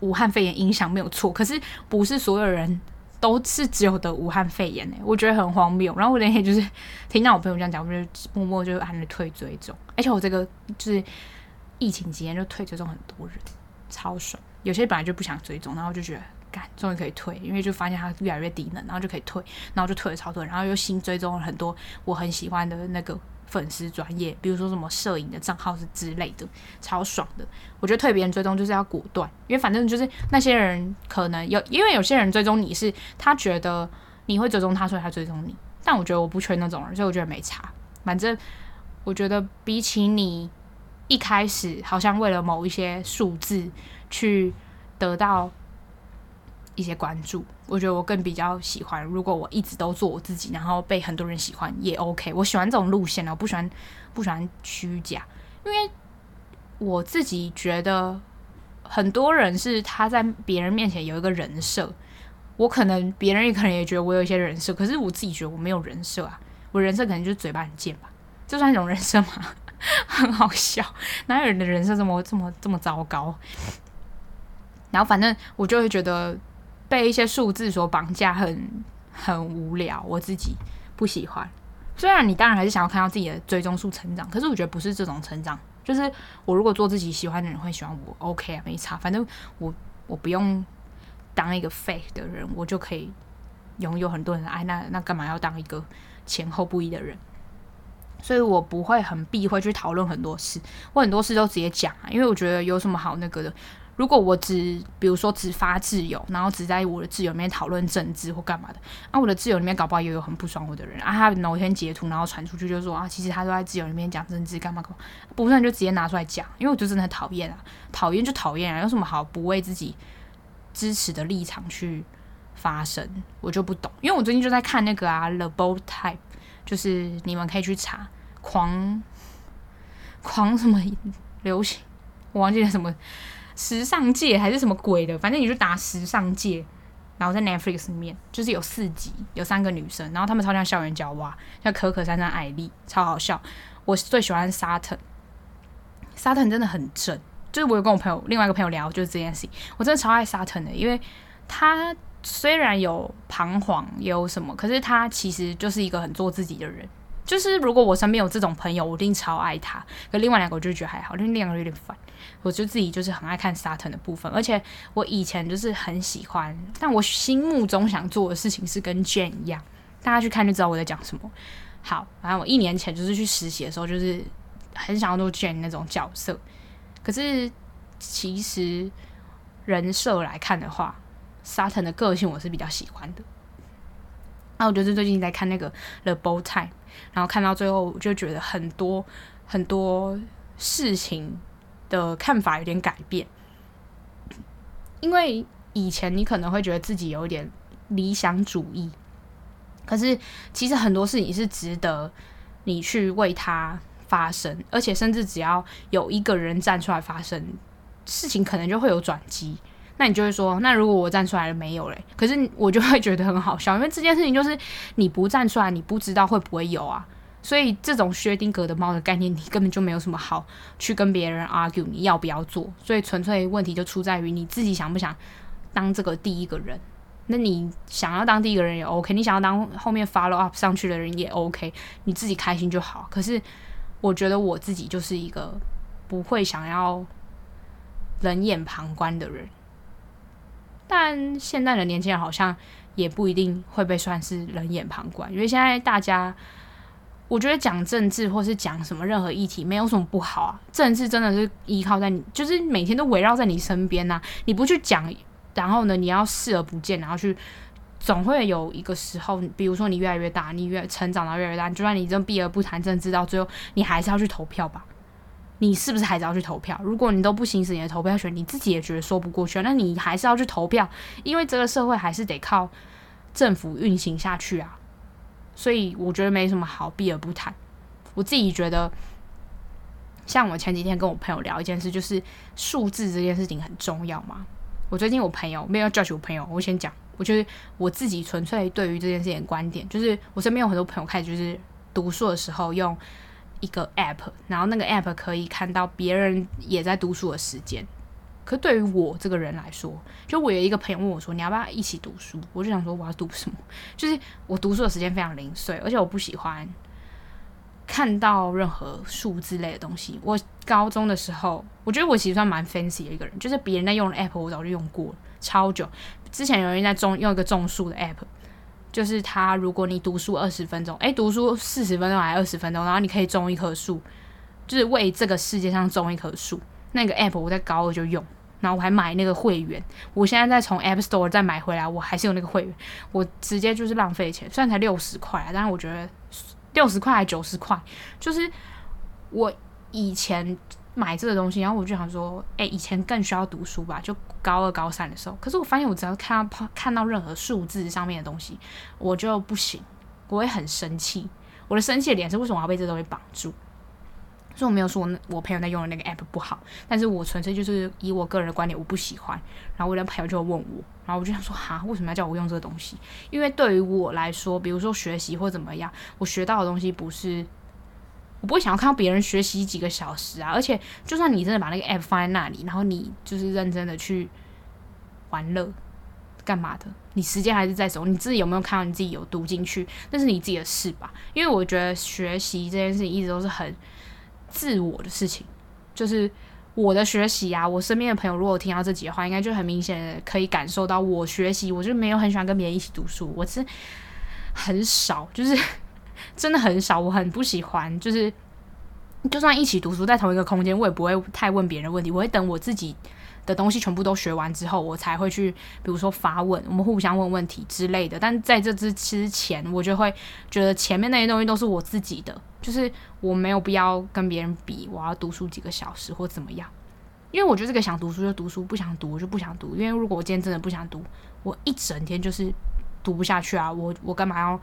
武汉肺炎影响没有错，可是不是所有人都是只有得武汉肺炎呢、我觉得很荒谬。然后我那天就是听到我朋友这样讲，我就默默就按了退追踪，而且我这个就是疫情期间就退追踪很多人，超爽。有些本来就不想追踪，然后就觉得干终于可以退，因为就发现它越来越低能，然后就可以退，然后就退了超多，然后又新追踪了很多我很喜欢的那个。粉丝专业，比如说什么摄影的账号是之类的，超爽的。我觉得退别人追踪就是要果断，因为反正就是那些人可能有，因为有些人追踪你是他觉得你会追踪他，所以他追踪你。但我觉得我不缺那种人，所以我觉得没差。反正我觉得比起你一开始好像为了某一些数字去得到。一些关注，我觉得我更比较喜欢。如果我一直都做我自己，然后被很多人喜欢，也 OK。我喜欢这种路线，我不喜欢不喜欢虚假，因为我自己觉得很多人是他在别人面前有一个人设，我可能别人也可能也觉得我有一些人设，可是我自己觉得我没有人设啊，我人设可能就是嘴巴很贱吧，这算一种人设吗？[laughs] 很好笑，哪有人的人设这么这么这么糟糕？然后反正我就会觉得。被一些数字所绑架很，很无聊。我自己不喜欢。虽然你当然还是想要看到自己的追踪数成长，可是我觉得不是这种成长。就是我如果做自己喜欢的人会喜欢我，OK 啊，没差。反正我我不用当一个 fake 的人，我就可以拥有很多人的爱。那那干嘛要当一个前后不一的人？所以我不会很避讳去讨论很多事，我很多事都直接讲啊，因为我觉得有什么好那个的。如果我只比如说只发自由，然后只在我的自由里面讨论政治或干嘛的，啊，我的自由里面搞不好也有很不爽我的人啊，他某天截图然后传出去就说啊，其实他都在自由里面讲政治干嘛干嘛，不然就直接拿出来讲，因为我就真的很讨厌啊，讨厌就讨厌啊，有什么好不为自己支持的立场去发声？我就不懂，因为我最近就在看那个啊，The Bold Type，就是你们可以去查狂狂什么流行，我忘记了什么。时尚界还是什么鬼的，反正你就打时尚界，然后在 Netflix 里面就是有四集，有三个女生，然后她们超像校园娇娃，像可可、珊珊、艾莉，超好笑。我最喜欢 Sutton，Sutton 真的很正，就是我有跟我朋友另外一个朋友聊，就是这件事情，我真的超爱 Sutton 的，因为他虽然有彷徨，也有什么，可是他其实就是一个很做自己的人。就是如果我身边有这种朋友，我一定超爱他。可另外两个我就觉得还好，另外两个有点烦。我就自己就是很爱看 Sutton 的部分，而且我以前就是很喜欢，但我心目中想做的事情是跟 Jane 一样。大家去看就知道我在讲什么。好，反正我一年前就是去实习的时候，就是很想要做 Jane 那种角色。可是其实人设来看的话，Sutton 的个性我是比较喜欢的。那我就是最近在看那个 The Bold Time。然后看到最后，我就觉得很多很多事情的看法有点改变，因为以前你可能会觉得自己有点理想主义，可是其实很多事情是值得你去为它发声，而且甚至只要有一个人站出来发声，事情可能就会有转机。那你就会说，那如果我站出来了没有嘞？可是我就会觉得很好笑，因为这件事情就是你不站出来，你不知道会不会有啊。所以这种薛定谔的猫的概念，你根本就没有什么好去跟别人 argue，你要不要做？所以纯粹问题就出在于你自己想不想当这个第一个人。那你想要当第一个人也 OK，你想要当后面 follow up 上去的人也 OK，你自己开心就好。可是我觉得我自己就是一个不会想要冷眼旁观的人。但现在的年轻人好像也不一定会被算是冷眼旁观，因为现在大家，我觉得讲政治或是讲什么任何议题没有什么不好啊。政治真的是依靠在你，就是每天都围绕在你身边呐。你不去讲，然后呢，你要视而不见，然后去，总会有一个时候，比如说你越来越大，你越成长到越来越大，就算你真避而不谈政治，到最后你还是要去投票吧。你是不是还是要去投票？如果你都不行使你的投票权，你自己也觉得说不过去，那你还是要去投票，因为这个社会还是得靠政府运行下去啊。所以我觉得没什么好避而不谈。我自己觉得，像我前几天跟我朋友聊一件事，就是数字这件事情很重要嘛。我最近我朋友没有 judge 我朋友，我先讲，我觉得我自己纯粹对于这件事情观点，就是我身边有很多朋友开始就是读书的时候用。一个 app，然后那个 app 可以看到别人也在读书的时间。可对于我这个人来说，就我有一个朋友问我说：“你要不要一起读书？”我就想说：“我要读什么？”就是我读书的时间非常零碎，而且我不喜欢看到任何数字类的东西。我高中的时候，我觉得我其实算蛮 fancy 的一个人，就是别人在用的 app，我早就用过超久。之前有人在种用一个种树的 app。就是他，如果你读书二十分钟，诶，读书四十分钟还是二十分钟，然后你可以种一棵树，就是为这个世界上种一棵树。那个 app 我在高二就用，然后我还买那个会员，我现在再从 App Store 再买回来，我还是有那个会员，我直接就是浪费钱，虽然才六十块啊，但是我觉得六十块还九十块，就是我以前。买这个东西，然后我就想说，哎，以前更需要读书吧，就高二、高三的时候。可是我发现，我只要看到看到任何数字上面的东西，我就不行，我会很生气。我的生气的点是，为什么要被这东西绑住？所以我没有说我朋友在用的那个 app 不好，但是我纯粹就是以我个人的观点，我不喜欢。然后我的朋友就问我，然后我就想说，哈，为什么要叫我用这个东西？因为对于我来说，比如说学习或怎么样，我学到的东西不是。我不会想要看到别人学习几个小时啊，而且就算你真的把那个 app 放在那里，然后你就是认真的去玩乐，干嘛的？你时间还是在走，你自己有没有看到你自己有读进去？那是你自己的事吧。因为我觉得学习这件事情一直都是很自我的事情，就是我的学习啊，我身边的朋友如果听到这几句话，应该就很明显可以感受到我学习，我就没有很喜欢跟别人一起读书，我是很少，就是。[laughs] 真的很少，我很不喜欢。就是，就算一起读书在同一个空间，我也不会太问别人问题。我会等我自己的东西全部都学完之后，我才会去，比如说发问，我们互相问问题之类的。但在这之之前，我就会觉得前面那些东西都是我自己的，就是我没有必要跟别人比，我要读书几个小时或怎么样。因为我觉得这个想读书就读书，不想读我就不想读。因为如果我今天真的不想读，我一整天就是读不下去啊！我我干嘛要？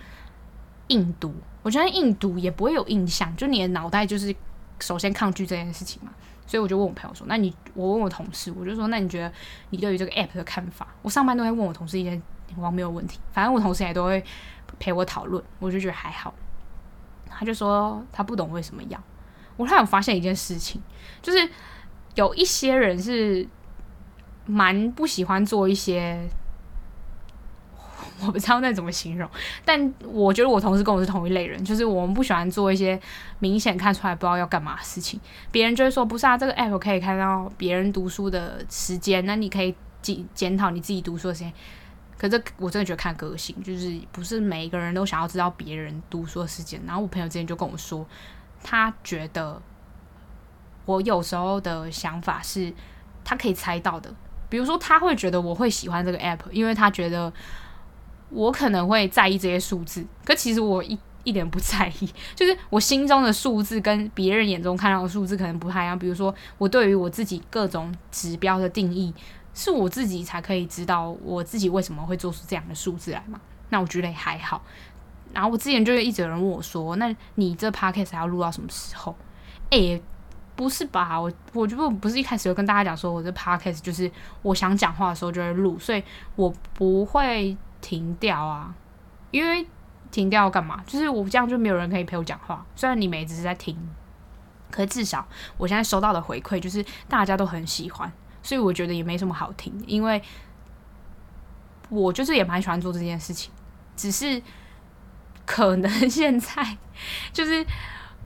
硬读，我觉得硬读也不会有印象，就你的脑袋就是首先抗拒这件事情嘛，所以我就问我朋友说：“那你，我问我同事，我就说，那你觉得你对于这个 app 的看法？”我上班都会问我同事一些荒谬问题，反正我同事也都会陪我讨论，我就觉得还好。他就说他不懂为什么要。我还有发现一件事情，就是有一些人是蛮不喜欢做一些。我不知道那怎么形容，但我觉得我同事跟我是同一类人，就是我们不喜欢做一些明显看出来不知道要干嘛的事情。别人就会说：“不是啊，这个 app 可以看到别人读书的时间，那你可以检检讨你自己读书的时间。”可是我真的觉得看个性，就是不是每一个人都想要知道别人读书的时间。然后我朋友之前就跟我说，他觉得我有时候的想法是他可以猜到的，比如说他会觉得我会喜欢这个 app，因为他觉得。我可能会在意这些数字，可其实我一一点不在意。就是我心中的数字跟别人眼中看到的数字可能不太一样。比如说，我对于我自己各种指标的定义，是我自己才可以知道我自己为什么会做出这样的数字来嘛。那我觉得也还好。然后我之前就一直有人问我说：“那你这 podcast 还要录到什么时候？”诶，不是吧？我我就不不是一开始就跟大家讲说，我这 podcast 就是我想讲话的时候就会录，所以我不会。停掉啊！因为停掉干嘛？就是我这样就没有人可以陪我讲话。虽然你们一直在听，可是至少我现在收到的回馈就是大家都很喜欢，所以我觉得也没什么好听。因为我就是也蛮喜欢做这件事情，只是可能现在就是。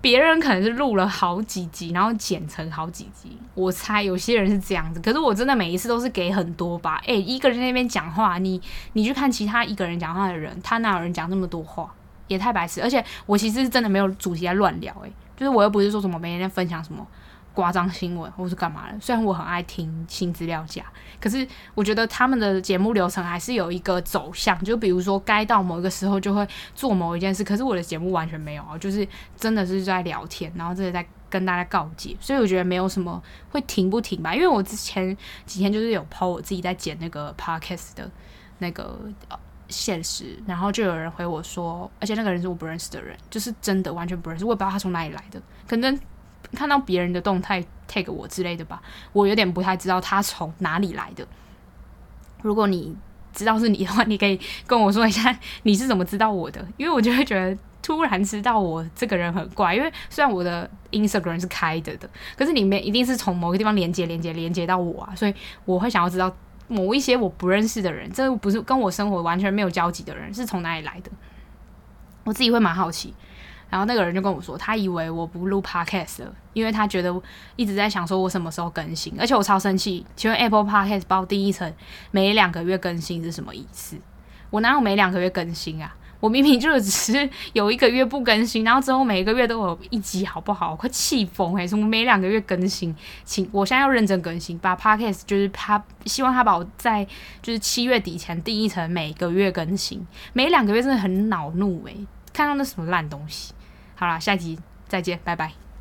别人可能是录了好几集，然后剪成好几集。我猜有些人是这样子，可是我真的每一次都是给很多吧。诶，一个人在那边讲话，你你去看其他一个人讲话的人，他哪有人讲那么多话？也太白痴。而且我其实是真的没有主题在乱聊，诶，就是我又不是说什么每天在分享什么。夸张新闻或是干嘛的？虽然我很爱听新资料夹，可是我觉得他们的节目流程还是有一个走向。就比如说，该到某一个时候就会做某一件事，可是我的节目完全没有啊，就是真的是在聊天，然后这是在跟大家告诫，所以我觉得没有什么会停不停吧。因为我之前几天就是有抛我自己在剪那个 podcast 的那个现实，然后就有人回我说，而且那个人是我不认识的人，就是真的完全不认识，我也不知道他从哪里来的，可能看到别人的动态 tag 我之类的吧，我有点不太知道他从哪里来的。如果你知道是你的话，你可以跟我说一下你是怎么知道我的，因为我就会觉得突然知道我这个人很怪，因为虽然我的 Instagram 是开着的，可是里面一定是从某个地方连接、连接、连接到我啊，所以我会想要知道某一些我不认识的人，这不是跟我生活完全没有交集的人是从哪里来的，我自己会蛮好奇。然后那个人就跟我说，他以为我不录 podcast 了，因为他觉得一直在想说我什么时候更新，而且我超生气。请问 Apple Podcast 报第一层每两个月更新是什么意思？我哪有每两个月更新啊？我明明就只是有一个月不更新，然后之后每一个月都有一集，好不好？我快气疯哎！什么每两个月更新？请我现在要认真更新，把 podcast 就是他希望他把我在就是七月底前定义成每个月更新，每两个月真的很恼怒诶、看到那什么烂东西。好啦，下集再见，拜拜。